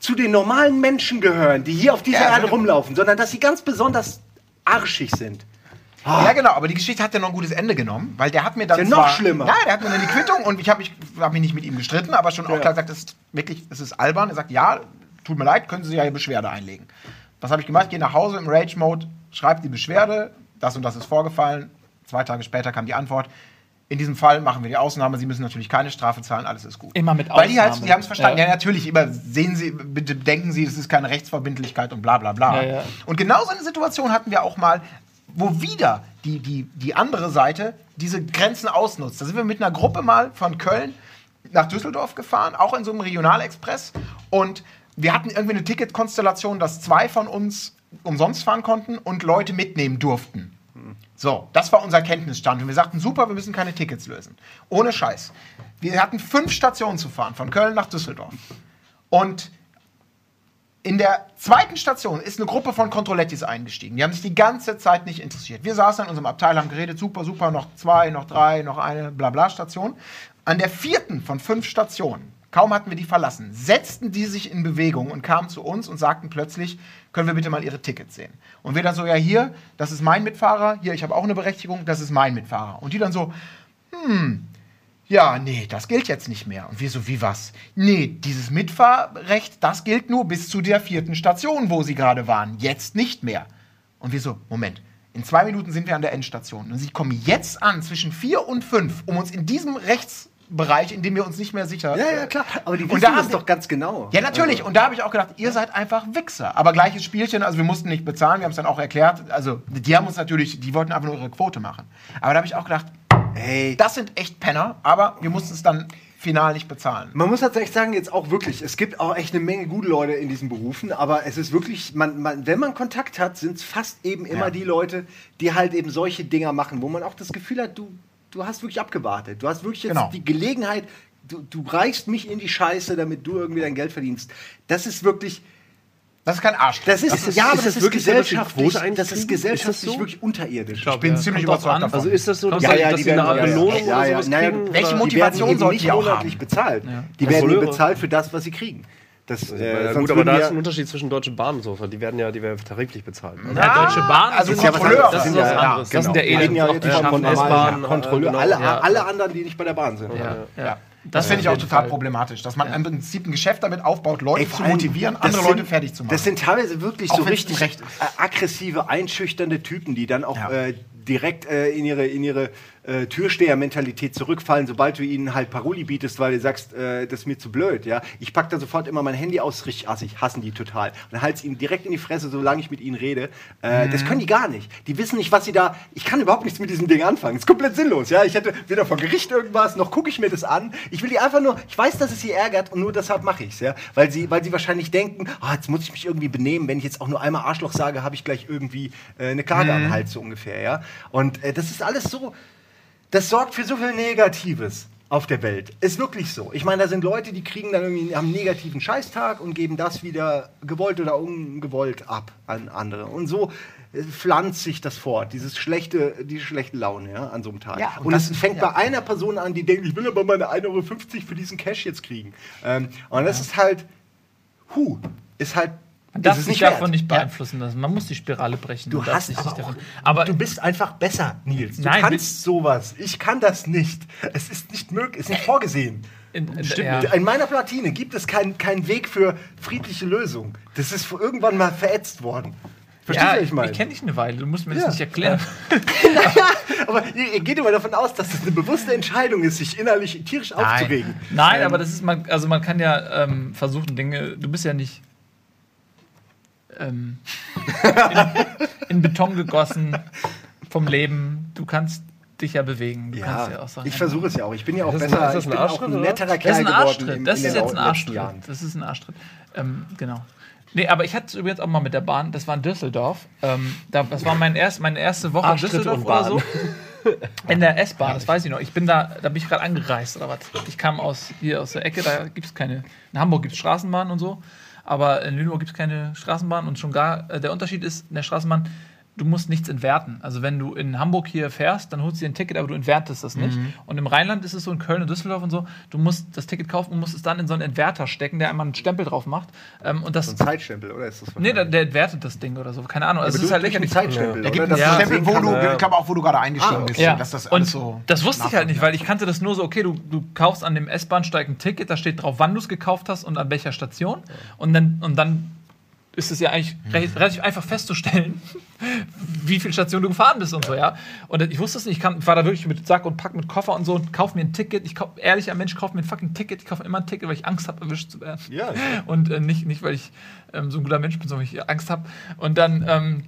zu den normalen Menschen gehören, die hier auf dieser Ja, Erde also- rumlaufen, sondern dass sie ganz besonders arschig sind. Ja, genau, aber die Geschichte hat ja noch ein gutes Ende genommen, weil der hat mir dann. Ist ja zwar, noch schlimmer. Ja, der hat mir dann die Quittung und ich habe mich, hab mich nicht mit ihm gestritten, aber schon auch Ja. klar gesagt, das ist wirklich, es ist albern. Er sagt, ja, tut mir leid, können Sie ja hier Beschwerde einlegen. Was habe ich gemacht? Ich gehe nach Hause im Rage-Mode, schreibe die Beschwerde, das und das ist vorgefallen. Zwei Tage später kam die Antwort. In diesem Fall machen wir die Ausnahme. Sie müssen natürlich keine Strafe zahlen, alles ist gut. Immer mit Weil die, halt, Ausnahme. die haben es verstanden. Ja. Ja. natürlich. Immer sehen Sie, bitte denken Sie, das ist keine Rechtsverbindlichkeit und bla bla bla. Ja, ja. Und genau so eine Situation hatten wir auch mal, wo wieder die, die, die andere Seite diese Grenzen ausnutzt. Da sind wir mit einer Gruppe mal von Köln nach Düsseldorf gefahren, auch in so einem Regionalexpress. Und wir hatten irgendwie eine Ticketkonstellation, dass zwei von uns umsonst fahren konnten und Leute mitnehmen durften. So, das war unser Kenntnisstand. Und wir sagten, super, wir müssen keine Tickets lösen. Ohne Scheiß. Wir hatten fünf Stationen zu fahren, von Köln nach Düsseldorf. Und in der zweiten Station ist eine Gruppe von Controlettis eingestiegen. Die haben sich die ganze Zeit nicht interessiert. Wir saßen in unserem Abteil, haben geredet, super, super, noch zwei, noch drei, noch eine Blabla-Station. An der vierten von fünf Stationen, kaum hatten wir die verlassen, setzten die sich in Bewegung und kamen zu uns und sagten plötzlich, können wir bitte mal ihre Tickets sehen? Und wir dann so, ja hier, das ist mein Mitfahrer, hier, ich habe auch eine Berechtigung, das ist mein Mitfahrer. Und die dann so, ja, nee, das gilt jetzt nicht mehr. Und wir so, wie was? Nee, dieses Mitfahrrecht, das gilt nur bis zu der vierten Station, wo sie gerade waren. Jetzt nicht mehr. Und wir so, Moment. In zwei Minuten sind wir an der Endstation. Und sie kommen jetzt an, zwischen vier und fünf, um uns in diesem Rechtsbereich, in dem wir uns nicht mehr sicher Ja, ja, klar. Aber die wissen da das doch ganz genau. ja, natürlich. Und da habe ich auch gedacht, ihr seid einfach Wichser. Aber gleiches Spielchen, also wir mussten nicht bezahlen, wir haben es dann auch erklärt. Also die haben uns natürlich, die wollten einfach nur ihre Quote machen. Aber da habe ich auch gedacht, Ey, das sind echt Penner, aber wir mussten es dann final nicht bezahlen. Man muss tatsächlich sagen, jetzt auch wirklich, es gibt auch echt eine Menge gute Leute in diesen Berufen, aber es ist wirklich, man, man, wenn man Kontakt hat, sind es fast eben immer Ja. die Leute, die halt eben solche Dinger machen, wo man auch das Gefühl hat, du, du hast wirklich abgewartet. Du hast wirklich jetzt Genau. die Gelegenheit, du, du reichst mich in die Scheiße, damit du irgendwie dein Geld verdienst. Das ist wirklich, Das ist kein Arsch. das ist, ist- ja, aber ist das das ist wirklich so, dass die gesellschaftlich, das ist gesellschaftlich Ist das so? wirklich unterirdisch. glaub, bin ja. ziemlich Kommt überzeugt davon. Also ist das so, dass Ja, ja, dass die sie eine werden- Art ja, ja. Belohnung Ja, oder ja. sowas Naja, welche? Motivation die werden nicht die auch haben? bezahlt. Die werden ja. bezahlt für das, was sie kriegen. Das, äh, Ja, gut, aber da ist ein Unterschied zwischen Deutsche Bahn und so. Die werden ja, die werden tariflich bezahlt. Ja, Deutsche Bahn also sind ja was Kontrolleur. anderes. Das ist Ja, was ja, anderes. Das sind ja Wir reden eh ja noch jetzt die von schaffen normalen S-Bahn. Kontrolleur. genau. alle, Ja. alle anderen, die nicht bei der Bahn sind. Ja, ja. Ja. Das finde ich auch total Fall. problematisch, dass man im Prinzip ein Geschäft damit aufbaut, Leute Ey, zu motivieren, andere sind- Leute fertig zu machen. Das sind teilweise wirklich Auch so richtig recht aggressive, einschüchternde Typen, die dann auch Ja. äh, direkt äh, in ihre, in ihre äh, Türsteher-Mentalität zurückfallen, sobald du ihnen halt Paroli bietest, weil du sagst, äh, das ist mir zu blöd. Ja? Ich pack da sofort immer mein Handy aus, richtig assig, hassen die total. Und dann halte ihnen direkt in die Fresse, solange ich mit ihnen rede. Äh, Das können die gar nicht. Die wissen nicht, was sie da. Ich kann überhaupt nichts mit diesem Ding anfangen. ist komplett sinnlos. Ja? Ich hätte weder vor Gericht irgendwas, noch gucke ich mir das an. Ich will die einfach nur, ich weiß, dass es sie ärgert und nur deshalb mache ich es. Ja? Weil, sie, weil sie wahrscheinlich denken, ah, jetzt muss ich mich irgendwie benehmen. Wenn ich jetzt auch nur einmal Arschloch sage, habe ich gleich irgendwie äh, eine Klage am Hals so ungefähr. Ja? Und äh, das ist alles so, das sorgt für so viel Negatives auf der Welt. Ist wirklich so. Ich meine, da sind Leute, die kriegen dann irgendwie haben einen negativen Scheißtag und geben das wieder gewollt oder ungewollt ab an andere. Und so äh, pflanzt sich das fort, dieses schlechte, diese schlechte Laune ja, an so einem Tag. Ja, und und das- es fängt bei einer Person an, die denkt, ich will aber meine 1,50 Euro für diesen Cash jetzt kriegen. Ähm, und das ist halt, hu, ist halt, Man ist darf sich davon nicht beeinflussen lassen. Man muss die Spirale brechen. Du hast aber, nicht davon- aber du bist einfach besser, Nils. Du Nein, kannst sowas. Ich kann das nicht. Es ist nicht möglich, es ist nicht vorgesehen. In- in- Stimmt. ja. In meiner Platine gibt es keinen keinen Weg für friedliche Lösung. Das ist irgendwann mal verätzt worden. Verstehst ja, du, was ich, meine? ich kenne dich eine Weile. Du musst mir Ja. das nicht erklären. [LAUGHS] Aber ihr, ihr geht immer davon aus, dass das eine bewusste Entscheidung ist, sich innerlich tierisch aufzuregen. Nein, Ähm, aber das ist man, also man kann ja ähm, versuchen Dinge. Du bist ja nicht ähm, in, in Beton gegossen vom Leben. Du kannst dich ja bewegen. Du kannst ja auch sagen, ich versuche es ja auch. Ich bin ja auch das- besser. ist das ich ein Arschtritt, ein netterer Das ist Kerl ein geworden. Arschtritt. Das ist jetzt ein Arschtritt. Jahren. Das ist ein Arschtritt. Ähm, genau. Nee, aber ich hatte es übrigens auch mal mit der Bahn. Das war in Düsseldorf. Ähm, da, das war mein erst, meine erste Woche in Düsseldorf und oder Bahn. so. In der S-Bahn, das weiß ich noch. Ich bin da, da bin ich gerade angereist oder was. Ich kam aus hier aus der Ecke, da gibt es keine. In Hamburg gibt es Straßenbahnen und so, aber in Lüneburg gibt es keine Straßenbahn und schon gar. Äh, der Unterschied ist in der Straßenbahn, du musst nichts entwerten. Also wenn du in Hamburg hier fährst, dann holst du dir ein Ticket, aber du entwertest das nicht. Und im Rheinland ist es so in Köln und Düsseldorf und so, du musst das Ticket kaufen und musst es dann in so einen Entwerter stecken, der einmal einen Stempel drauf macht. Ähm, und das. Ein Zeitstempel, oder ist das Nee, der, der entwertet das Ding oder so. Keine Ahnung. Also aber es ist halt lächerlich. Zeitstempel, Da gibt es Ja. Stempel, wo du, ja. ich glaube auch, wo du gerade eingestiegen Ah, bist. Ja, Dass das und so das wusste ich halt nicht, weil ich kannte das nur so, okay, du, du kaufst an dem S-Bahnsteig ein Ticket, da steht drauf, wann du es gekauft hast und an welcher Station. Und dann, und dann ist es ja eigentlich recht, relativ einfach festzustellen, [LAUGHS] wie viele Stationen du gefahren bist und so, ja. Und ich wusste es nicht, ich, kam, war da wirklich mit Sack und Pack, mit Koffer und so und kauf mir ein Ticket. Ich kauf, ehrlicher Mensch, kauf mir ein fucking Ticket. Ich kaufe immer ein Ticket, weil ich Angst habe, erwischt zu werden. Ja, ja. Und äh, nicht, nicht, weil ich ähm, so ein guter Mensch bin, sondern weil ich Angst habe. Und dann ähm,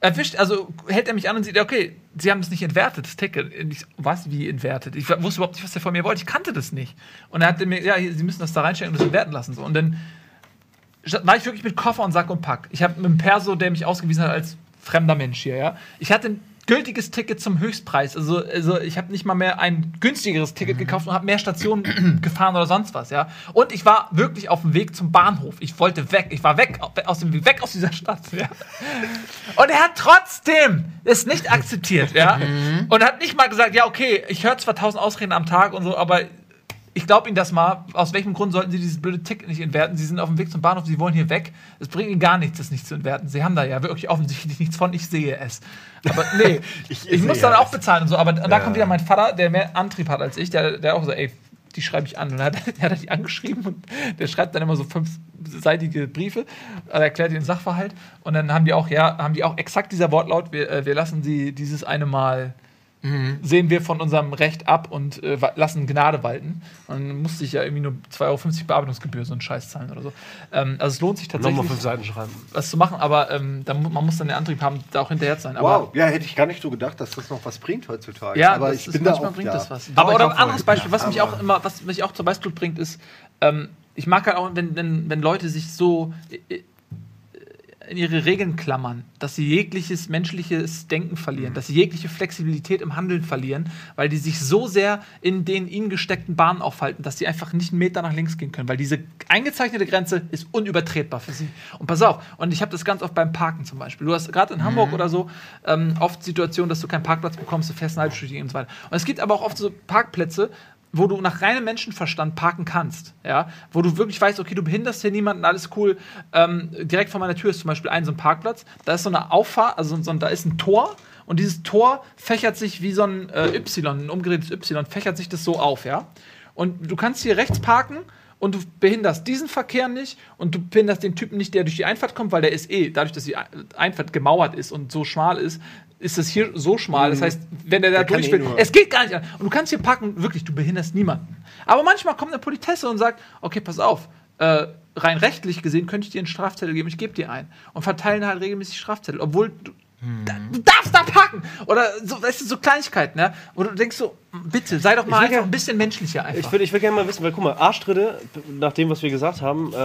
erwischt, also hält er mich an und sieht, okay, sie haben das nicht entwertet, das Ticket. Ich, was, wie entwertet? Ich wusste überhaupt nicht, was der von mir wollte. Ich kannte das nicht. Und er hat mir, ja, sie müssen das da reinstecken und das entwerten lassen. So. Und dann war ich wirklich mit Koffer und Sack und Pack. Ich habe mit einem Perso, der mich ausgewiesen hat als fremder Mensch hier, ja. Ich hatte ein gültiges Ticket zum Höchstpreis. Also, also ich habe nicht mal mehr ein günstigeres Ticket gekauft und habe mehr Stationen [CLEARS THROAT] gefahren oder sonst was, ja. Und ich war wirklich auf dem Weg zum Bahnhof. Ich wollte weg. Ich war weg aus dem weg aus dieser Stadt, ja. Und er hat trotzdem es nicht akzeptiert, ja. Und hat nicht mal gesagt, ja, okay, ich höre zwar tausend Ausreden am Tag und so, aber ich glaube Ihnen das mal. Aus welchem Grund sollten Sie dieses blöde Ticket nicht entwerten? Sie sind auf dem Weg zum Bahnhof, Sie wollen hier weg. Es bringt Ihnen gar nichts, das nicht zu entwerten. Sie haben da ja wirklich offensichtlich nichts von. Ich sehe es. Aber [LAUGHS] nee, ich, Ich muss dann auch es. bezahlen und so. Aber da kommt wieder mein Vater, der mehr Antrieb hat als ich, der, der auch so, ey, die schreibe ich an. Und dann hat, [LAUGHS] der hat die angeschrieben und der schreibt dann immer so fünfseitige Briefe, er erklärt den Sachverhalt. Und dann haben die auch, ja, haben die auch exakt dieser Wortlaut, wir, äh, wir lassen sie dieses eine Mal sehen wir von unserem Recht ab und äh, lassen Gnade walten. Und dann musste ich ja irgendwie nur 2,50 Euro Bearbeitungsgebühr so einen Scheiß zahlen oder so. Ähm, also es lohnt sich tatsächlich, Nochmal fünf Seiten schreiben. was zu machen, aber ähm, da, man muss dann den Antrieb haben, da auch hinterher zu sein. Aber, Wow, ja, hätte ich gar nicht so gedacht, dass das noch was bringt heutzutage. Ja, aber ich ist, bin da manchmal auch bringt ja. das was. Aber oder ein anderes. Beispiel, was mich auch immer, was mich auch zur Weißblut bringt, ist, ähm, ich mag halt auch, wenn, wenn, wenn Leute sich so äh, in ihre Regeln klammern, dass sie jegliches menschliches Denken verlieren, dass sie jegliche Flexibilität im Handeln verlieren, weil die sich so sehr in den ihnen gesteckten Bahnen aufhalten, dass sie einfach nicht einen Meter nach links gehen können, weil diese eingezeichnete Grenze ist unübertretbar für sie. Und pass auf, und ich habe das ganz oft beim Parken zum Beispiel. Du hast gerade in Hamburg oder so ähm, oft Situationen, dass du keinen Parkplatz bekommst, du fährst eine halbe Stunde und so weiter. Und es gibt aber auch oft so Parkplätze, wo du nach reinem Menschenverstand parken kannst, ja, wo du wirklich weißt, okay, du behinderst hier niemanden, alles cool. Ähm, direkt vor meiner Tür ist zum Beispiel ein so ein Parkplatz, da ist so eine Auffahrt, also so ein, da ist ein Tor und dieses Tor fächert sich wie so ein äh, Y, ein umgedrehtes Y, fächert sich das so auf, ja. Und du kannst hier rechts parken und du behinderst diesen Verkehr nicht und du behinderst den Typen nicht, der durch die Einfahrt kommt, weil der ist eh, dadurch, dass die Einfahrt gemauert ist und so schmal ist, ist es hier so schmal. Das heißt, wenn der da Der durch eh will, nur- es geht gar nicht. an. Und du kannst hier parken, wirklich, du behinderst niemanden. Aber manchmal kommt eine Politesse und sagt, okay, pass auf, äh, rein rechtlich gesehen könnte ich dir einen Strafzettel geben, ich gebe dir einen. Und verteilen halt regelmäßig Strafzettel, obwohl du, da, du darfst da parken. Oder so, weißt du, so Kleinigkeiten, ne? Wo du denkst so, bitte, sei doch mal einfach ja- ein bisschen menschlicher einfach. Ich will, ich gerne mal wissen, weil guck mal, Arschtritte, nach dem, was wir gesagt haben, äh,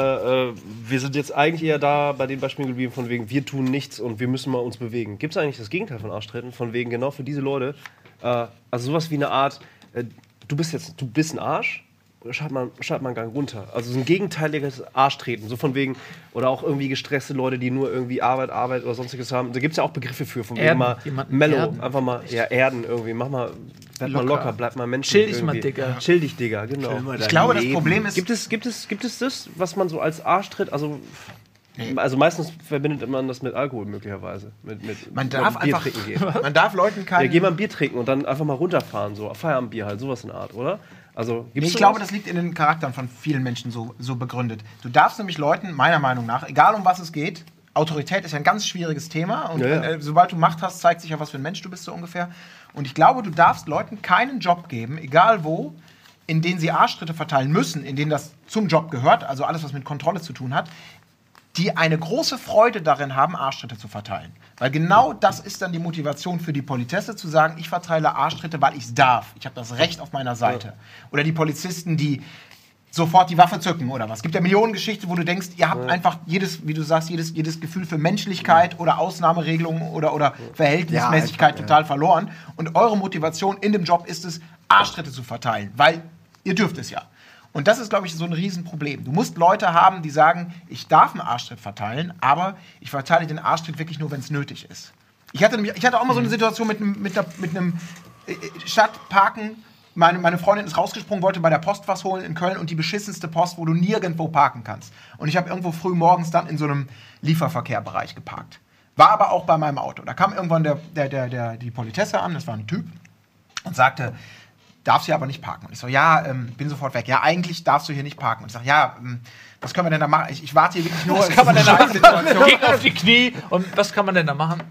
äh, wir sind jetzt eigentlich eher da bei den Beispielen geblieben, von wegen, wir tun nichts und wir müssen mal uns bewegen. Gibt es eigentlich das Gegenteil von Arschtritten? Von wegen, genau für diese Leute, äh, also sowas wie eine Art, äh, du bist jetzt, du bist ein Arsch, schalt mal, schalt mal einen Gang runter. Also so ein gegenteiliges Arschtreten, so von wegen, oder auch irgendwie gestresste Leute, die nur irgendwie Arbeit, Arbeit oder sonstiges haben. Da gibt es ja auch Begriffe für, von wegen mal jemanden mellow, erden. einfach mal, ja, erden irgendwie, mach mal, bleib mal Locker. locker, bleib mal menschlich. Chill dich mal, irgendwie. Digga. Chill dich, Digga, genau. Mal Ich glaube, das. Problem ist, Gibt es, gibt, es, gibt es das, was man so als Arschtritt, also, also meistens verbindet man das mit Alkohol möglicherweise. Mit, mit man darf Bier einfach, trinken gehen. [LAUGHS] man darf Leuten Ja, keinen. geh mal ein Bier trinken und dann einfach mal runterfahren, so Feierabendbier halt, sowas in der Art, oder? Also, Nee, ich glaube, das liegt in den Charakteren von vielen Menschen so, so begründet. Du darfst nämlich Leuten, meiner Meinung nach, egal um was es geht, Autorität ist ja ein ganz schwieriges Thema und Ja, ja. äh, sobald du Macht hast, zeigt sich ja, was für ein Mensch du bist, so ungefähr. Und ich glaube, du darfst Leuten keinen Job geben, egal wo, in denen sie Arschtritte verteilen müssen, in denen das zum Job gehört, also alles, was mit Kontrolle zu tun hat, die eine große Freude darin haben, Arschtritte zu verteilen. Weil genau das ist dann die Motivation für die Politesse, zu sagen, ich verteile Arschtritte, weil ich es darf. Ich habe das Recht auf meiner Seite. Oder die Polizisten, die sofort die Waffe zücken oder was. Es gibt ja Millionen Geschichten, wo du denkst, ihr habt einfach jedes, wie du sagst, jedes, jedes Gefühl für Menschlichkeit oder Ausnahmeregelungen oder, oder Verhältnismäßigkeit ja. total verloren. Und eure Motivation in dem Job ist es, Arschtritte zu verteilen, weil ihr dürft es ja. Und das ist, glaube ich, so ein Riesenproblem. Du musst Leute haben, die sagen, ich darf einen Arschtritt verteilen, aber ich verteile den Arschtritt wirklich nur, wenn es nötig ist. Ich hatte, ich hatte auch mal so eine Situation mit einem, mit mit einem äh, Stadtparken. Meine, meine Freundin ist rausgesprungen, wollte bei der Post was holen in Köln und die beschissenste Post, wo du nirgendwo parken kannst. Und ich habe irgendwo früh morgens dann in so einem Lieferverkehrbereich geparkt. War aber auch bei meinem Auto. Da kam irgendwann der, der, der, der, die Politesse an, das war ein Typ, und sagte, darfst hier aber nicht parken. Und ich so, ja, ähm, bin sofort weg. Ja, eigentlich darfst du hier nicht parken. Und ich sage, ja, ähm, was können wir denn da machen? Ich, ich warte hier wirklich nur. Was kann man denn da machen? [LAUGHS] Situation. Gegen auf die Knie. Und was kann man denn da machen?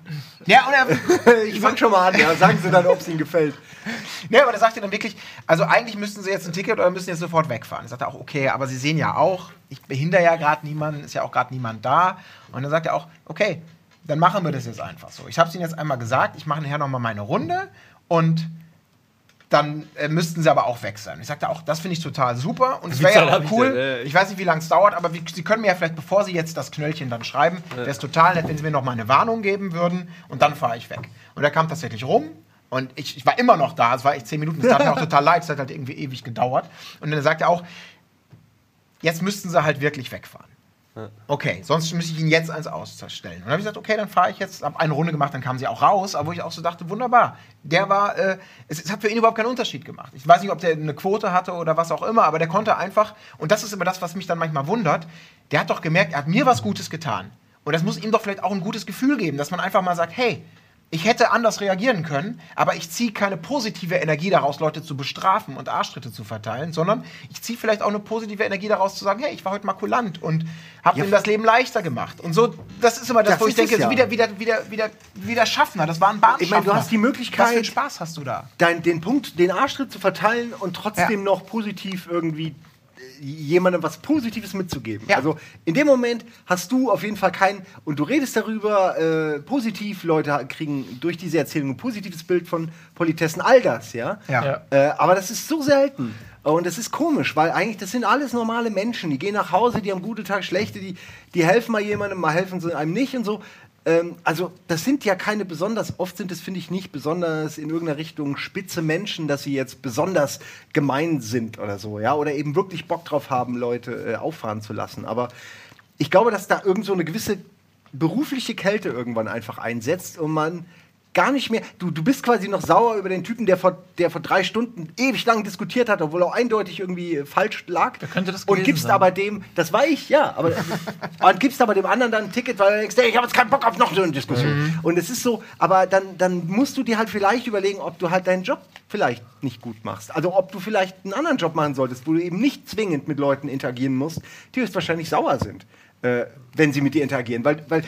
Ja, und er, [LAUGHS] Ich fang schon mal an, ja. Sagen Sie dann, ob es Ihnen gefällt. [LAUGHS] Ne, aber der sagt ja dann wirklich, also eigentlich müssten sie jetzt ein Ticket oder müssen jetzt sofort wegfahren. Er sagt er auch, okay, aber sie sehen ja auch, ich behindere ja gerade niemanden, ist ja auch gerade niemand da. Und dann sagt er auch, okay, dann machen wir das jetzt einfach so. Ich habe es ihnen jetzt einmal gesagt, ich mache nachher nochmal meine Runde und dann äh, müssten sie aber auch weg sein. Ich sagte auch, das finde ich total super und es wäre ja auch ich cool. denn? Äh, ich weiß nicht, wie lange es dauert, aber wie, sie können mir ja vielleicht, bevor sie jetzt das Knöllchen dann schreiben, wäre es total nett, wenn sie mir noch mal eine Warnung geben würden und dann fahre ich weg. Und er kam tatsächlich rum und ich, ich war immer noch da, es war echt zehn Minuten, es tat mir auch [LAUGHS] total leid, es hat halt irgendwie ewig gedauert. Und dann sagt er auch, jetzt müssten sie halt wirklich wegfahren. Okay, sonst müsste ich ihn jetzt eins ausstellen. Und dann habe ich gesagt, okay, dann fahre ich jetzt, habe eine Runde gemacht, dann kamen sie auch raus, aber wo ich auch so dachte, wunderbar. Der war, äh, es, es hat für ihn überhaupt keinen Unterschied gemacht. Ich weiß nicht, ob der eine Quote hatte oder was auch immer, aber der konnte einfach, und das ist immer das, was mich dann manchmal wundert, der hat doch gemerkt, er hat mir was Gutes getan. Und das muss ihm doch vielleicht auch ein gutes Gefühl geben, dass man einfach mal sagt, hey, ich hätte anders reagieren können, aber ich ziehe keine positive Energie daraus, Leute zu bestrafen und Arschtritte zu verteilen, sondern ich ziehe vielleicht auch eine positive Energie daraus zu sagen, hey, ich war heute mal kulant und habe Ja. ihm das Leben leichter gemacht. Und so, das ist immer das, Das wo ich denke, ja. wieder, wieder, wieder, wieder, wieder Schaffner. Das war ein Bahnschaffner. Ich meine, du hast die Möglichkeit- Was für Spaß hast du da? Dein, den Punkt, den Arschtritt zu verteilen und trotzdem Ja. noch positiv irgendwie jemandem was Positives mitzugeben. Ja. Also in dem Moment hast du auf jeden Fall kein und du redest darüber äh, positiv. Leute kriegen durch diese Erzählung ein positives Bild von Politessen, all das, ja. Ja. Ja. Äh, aber das ist so selten. Und das ist komisch, weil eigentlich das sind alles normale Menschen. Die gehen nach Hause, die haben gute Tag, schlechte, die, die helfen mal jemandem, mal helfen sie einem nicht und so. Ähm, also das sind ja keine besonders, oft sind es, finde ich, nicht besonders in irgendeiner Richtung spitze Menschen, dass sie jetzt besonders gemein sind oder so, ja, oder eben wirklich Bock drauf haben, Leute äh, auffahren zu lassen. Aber ich glaube, dass da irgend so eine gewisse berufliche Kälte irgendwann einfach einsetzt und man gar nicht mehr. Du, du bist quasi noch sauer über den Typen, der vor, der vor drei Stunden ewig lang diskutiert hat, obwohl er eindeutig irgendwie äh, falsch lag. Wer könnte das und gibst sein? aber dem, das war ich, ja, aber [LAUGHS] und gibst aber dem anderen dann ein Ticket, weil du denkst, ey, ich habe jetzt keinen Bock auf noch so eine Diskussion. Mhm. Und es ist so, aber dann, dann musst du dir halt vielleicht überlegen, ob du halt deinen Job vielleicht nicht gut machst. Also ob du vielleicht einen anderen Job machen solltest, wo du eben nicht zwingend mit Leuten interagieren musst, die höchstwahrscheinlich sauer sind, äh, wenn sie mit dir interagieren. Weil, weil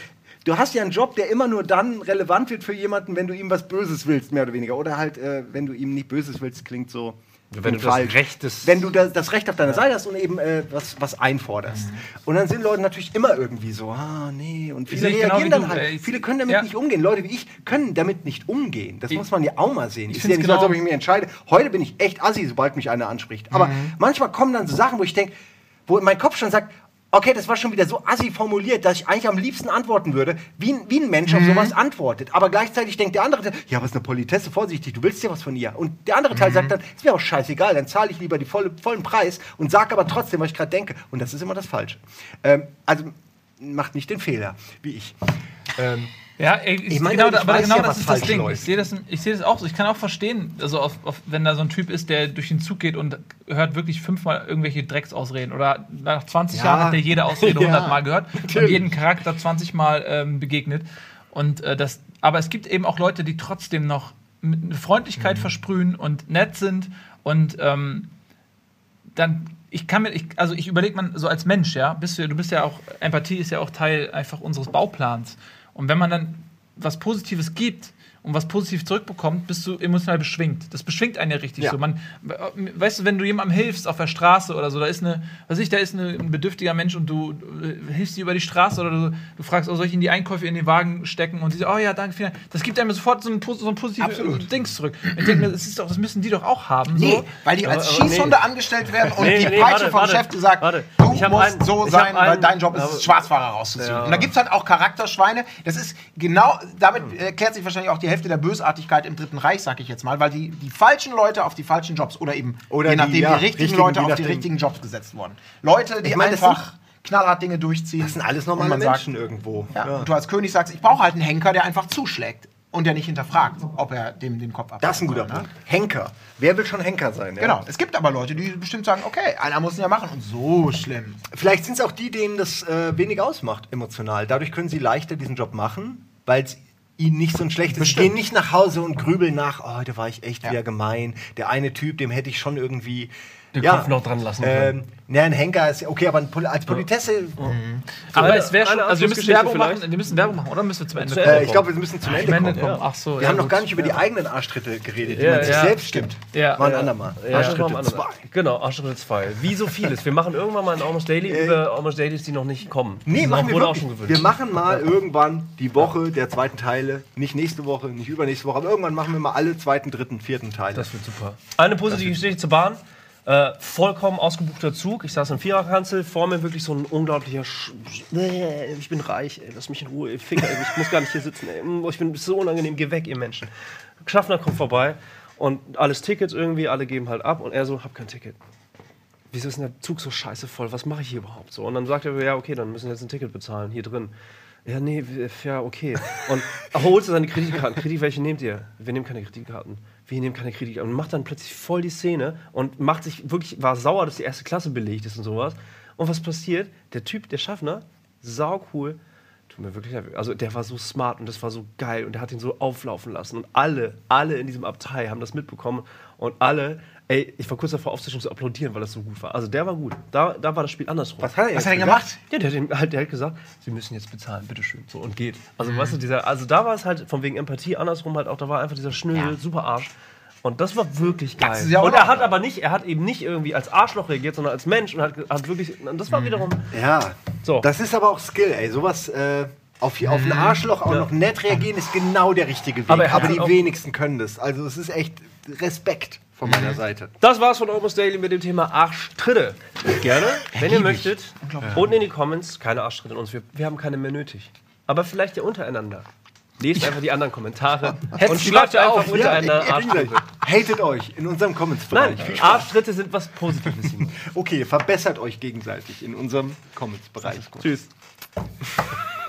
du hast ja einen Job, der immer nur dann relevant wird für jemanden, wenn du ihm was Böses willst, mehr oder weniger. Oder halt, äh, wenn du ihm nicht Böses willst, klingt so. Wenn du das Recht des- Wenn du das, das Recht auf deiner Seite hast und eben äh, was, was einforderst. Mhm. Und dann sind Leute natürlich immer irgendwie so, ah, nee. Und viele sehe ich genau reagieren wie dann halt. äh, ich- viele können damit ja. nicht umgehen. Leute wie ich können damit nicht umgehen. Das Ich- muss man ja auch mal sehen. ich ja find's nicht so, als genau- ob ich mich entscheide. Heute bin ich echt assi, sobald mich einer anspricht. Aber Mhm. manchmal kommen dann so Sachen, wo ich denke, wo mein Kopf schon sagt, okay, das war schon wieder so assi formuliert, dass ich eigentlich am liebsten antworten würde, wie, ein- wie ein Mensch Mhm. auf sowas antwortet. Aber gleichzeitig denkt der andere, Teil, ja, es ist eine Politesse, vorsichtig, du willst ja was von ihr. Und der andere Mhm. Teil sagt dann, ist mir auch scheißegal, dann zahle ich lieber die volle, vollen Preis und sag aber trotzdem, was ich gerade denke. Und das ist immer das Falsche. Ähm, also macht nicht den Fehler, wie ich. Ähm, Ja, ich Ich meine, genau, ich aber genau ja, das ist das Ding. läuft. Ich sehe das, ich sehe das auch so. Ich kann auch verstehen, also auf, auf, wenn da so ein Typ ist, der durch den Zug geht und hört wirklich fünfmal irgendwelche Drecksausreden oder nach 20 Ja. Jahren hat er jede Ausrede [LAUGHS] Ja, 100 Mal gehört und jeden Charakter 20 Mal ähm, begegnet. Und äh, das, aber es gibt eben auch Leute, die trotzdem noch eine Freundlichkeit Mhm. versprühen und nett sind und ähm, dann ich kann mir ich, also ich überlege man so als Mensch ja bist du du bist ja auch Empathie ist ja auch Teil einfach unseres Bauplans und wenn man dann was Positives gibt und was positiv zurückbekommt, bist du emotional beschwingt. Das beschwingt einen ja richtig Ja. so. Man, weißt du, wenn du jemandem hilfst auf der Straße oder so, da ist eine, weiß ich, da ist eine, ein bedürftiger Mensch und du äh, hilfst ihm über die Straße oder du, du fragst, oh, soll ich in die Einkäufe in den Wagen stecken und sie sagt, oh ja, danke, vielen Dank. Das gibt einem sofort so ein, so ein positives Absolut. Dings zurück. Ich denke mir, das, ist doch, das müssen die doch auch haben. Nee, So. weil die als Aber- aber Schießhunde nee. angestellt werden und Nee, die nee, Peitsche warte, vom warte, Chef, die sagt, warte. du musst einen- so sein, weil einen- dein Job ist es, Schwarzfahrer rauszuziehen. Ja. Und da gibt es halt auch Charakterschweine. Das ist genau, damit erklärt sich wahrscheinlich auch die Hälfte der Bösartigkeit im Dritten Reich, sag ich jetzt mal, weil die, die falschen Leute auf die falschen Jobs oder eben, Oder je die, nachdem, ja, die richtigen richtigen, Leute auf die richtigen Jobs gesetzt wurden. Leute, die Ich meine, das einfach knallhart Dinge durchziehen. Das sind alles normale man sagt, Menschen irgendwo. Ja, Ja. Und du als König sagst, ich brauche halt einen Henker, der einfach zuschlägt und der nicht hinterfragt, ob er dem den Kopf abhaut. Das ist ein guter Punkt. Henker. Wer will schon Henker sein? Ja? Genau. Es gibt aber Leute, die bestimmt sagen, okay, einer muss ihn ja machen und so schlimm. Vielleicht sind es auch die, denen das äh, wenig ausmacht, emotional. Dadurch können sie leichter diesen Job machen, weil es ihnen nicht so ein schlechtes. Bestimmt. gehen nicht nach Hause und grübeln nach, oh, heute war ich echt Ja. wieder gemein. Der eine Typ, dem hätte ich schon irgendwie. Den Kopf noch dran lassen Ähm, ne, ein Henker ist okay, aber als Politesse. Aber Eine- es wäre schon, also wir müssen Werbung vielleicht? machen, wir müssen Werbung machen, oder müssen wir zum Ende kommen? Ende Äh, ich glaube, wir müssen zum Ende Ende kommen. kommen. Ach so, Wir ja, haben noch gut. gar nicht über die eigenen Arschtritte geredet, die Ja, man sich ja. selbst gibt. Ja. Mal ein Ja. andermal. Ja, Arschtritte das machen wir 2. Genau, Arschtritte 2. Wie so vieles. Wir machen irgendwann mal ein Almost Daily Äh, über Almost Dailies, die noch nicht kommen. Nee, machen wir wurde auch schon gewünscht. Wir machen mal irgendwann die Woche der zweiten Teile. Nicht nächste Woche, nicht übernächste Woche, aber irgendwann machen wir mal alle zweiten, dritten, vierten Teile. Das wird super. Eine positive Geschichte zur Bahn. Äh, vollkommen ausgebuchter Zug. Ich saß in Viererkanzel, vor mir wirklich so ein unglaublicher. Sch ich bin reich, ey, lass mich in Ruhe, ey, ich muss gar nicht hier sitzen. Ey. Ich bin so unangenehm, geh weg, ihr Menschen. Schaffner kommt vorbei und alles Tickets irgendwie, alle geben halt ab und er so, hab kein Ticket. Wieso ist denn der Zug so scheiße voll? Was mache ich hier überhaupt so? Und dann sagt er, ja, okay, dann müssen wir jetzt ein Ticket bezahlen, hier drin. Ja, nee, ja, okay. Und [LAUGHS] er holt seine Kreditkarten. Kredit, welche nehmt ihr? Wir nehmen keine Kreditkarten. Wir nehmen keine Kreditkarten. Und macht dann plötzlich voll die Szene und macht sich wirklich, war sauer, dass die erste Klasse belegt ist und sowas. Und was passiert? Der Typ, der Schaffner, sau cool, tut mir wirklich leid. Also der war so smart und das war so geil und der hat ihn so auflaufen lassen. Und alle, alle in diesem Abteil haben das mitbekommen und alle, ey, ich war kurz davor aufzustehen zu applaudieren, weil das so gut war. Also der war gut. Da, da war das Spiel andersrum. Was hat er Was hat er gemacht? Ja, der hat, ihm halt, der hat gesagt, sie müssen jetzt bezahlen, bitteschön. So, und geht. Also, weißt du, dieser, also da war es halt von wegen Empathie, andersrum halt auch, da war einfach dieser Schnösel, super Arsch. Und das war wirklich geil. ist ja auch und er hat aber nicht, er hat eben nicht irgendwie als Arschloch reagiert, sondern als Mensch und hat, hat wirklich, und das war wiederum, Ja, So. das ist aber auch Skill, ey. Sowas äh, auf, auf ein Arschloch auch Ja. noch nett reagieren ist genau der richtige Weg. Aber Aber, er die wenigsten können das. Also es ist echt Respekt von meiner Seite. das war's von Almost Daily mit dem Thema Arschtritte. Gerne, wenn ihr möchtet, unten in die Comments, keine Arschtritte in uns, wir, wir haben keine mehr nötig. Aber vielleicht ja untereinander. Lest einfach die anderen Kommentare [LAUGHS] und schreibt einfach auf, untereinander Ja, Arschtritte. Hatet euch in unserem Nein, Comments-Bereich. Spaß. Arschtritte sind was Positives. Simon. [LAUGHS] Okay, verbessert euch gegenseitig in unserem Comments-Bereich. Tschüss. [LAUGHS]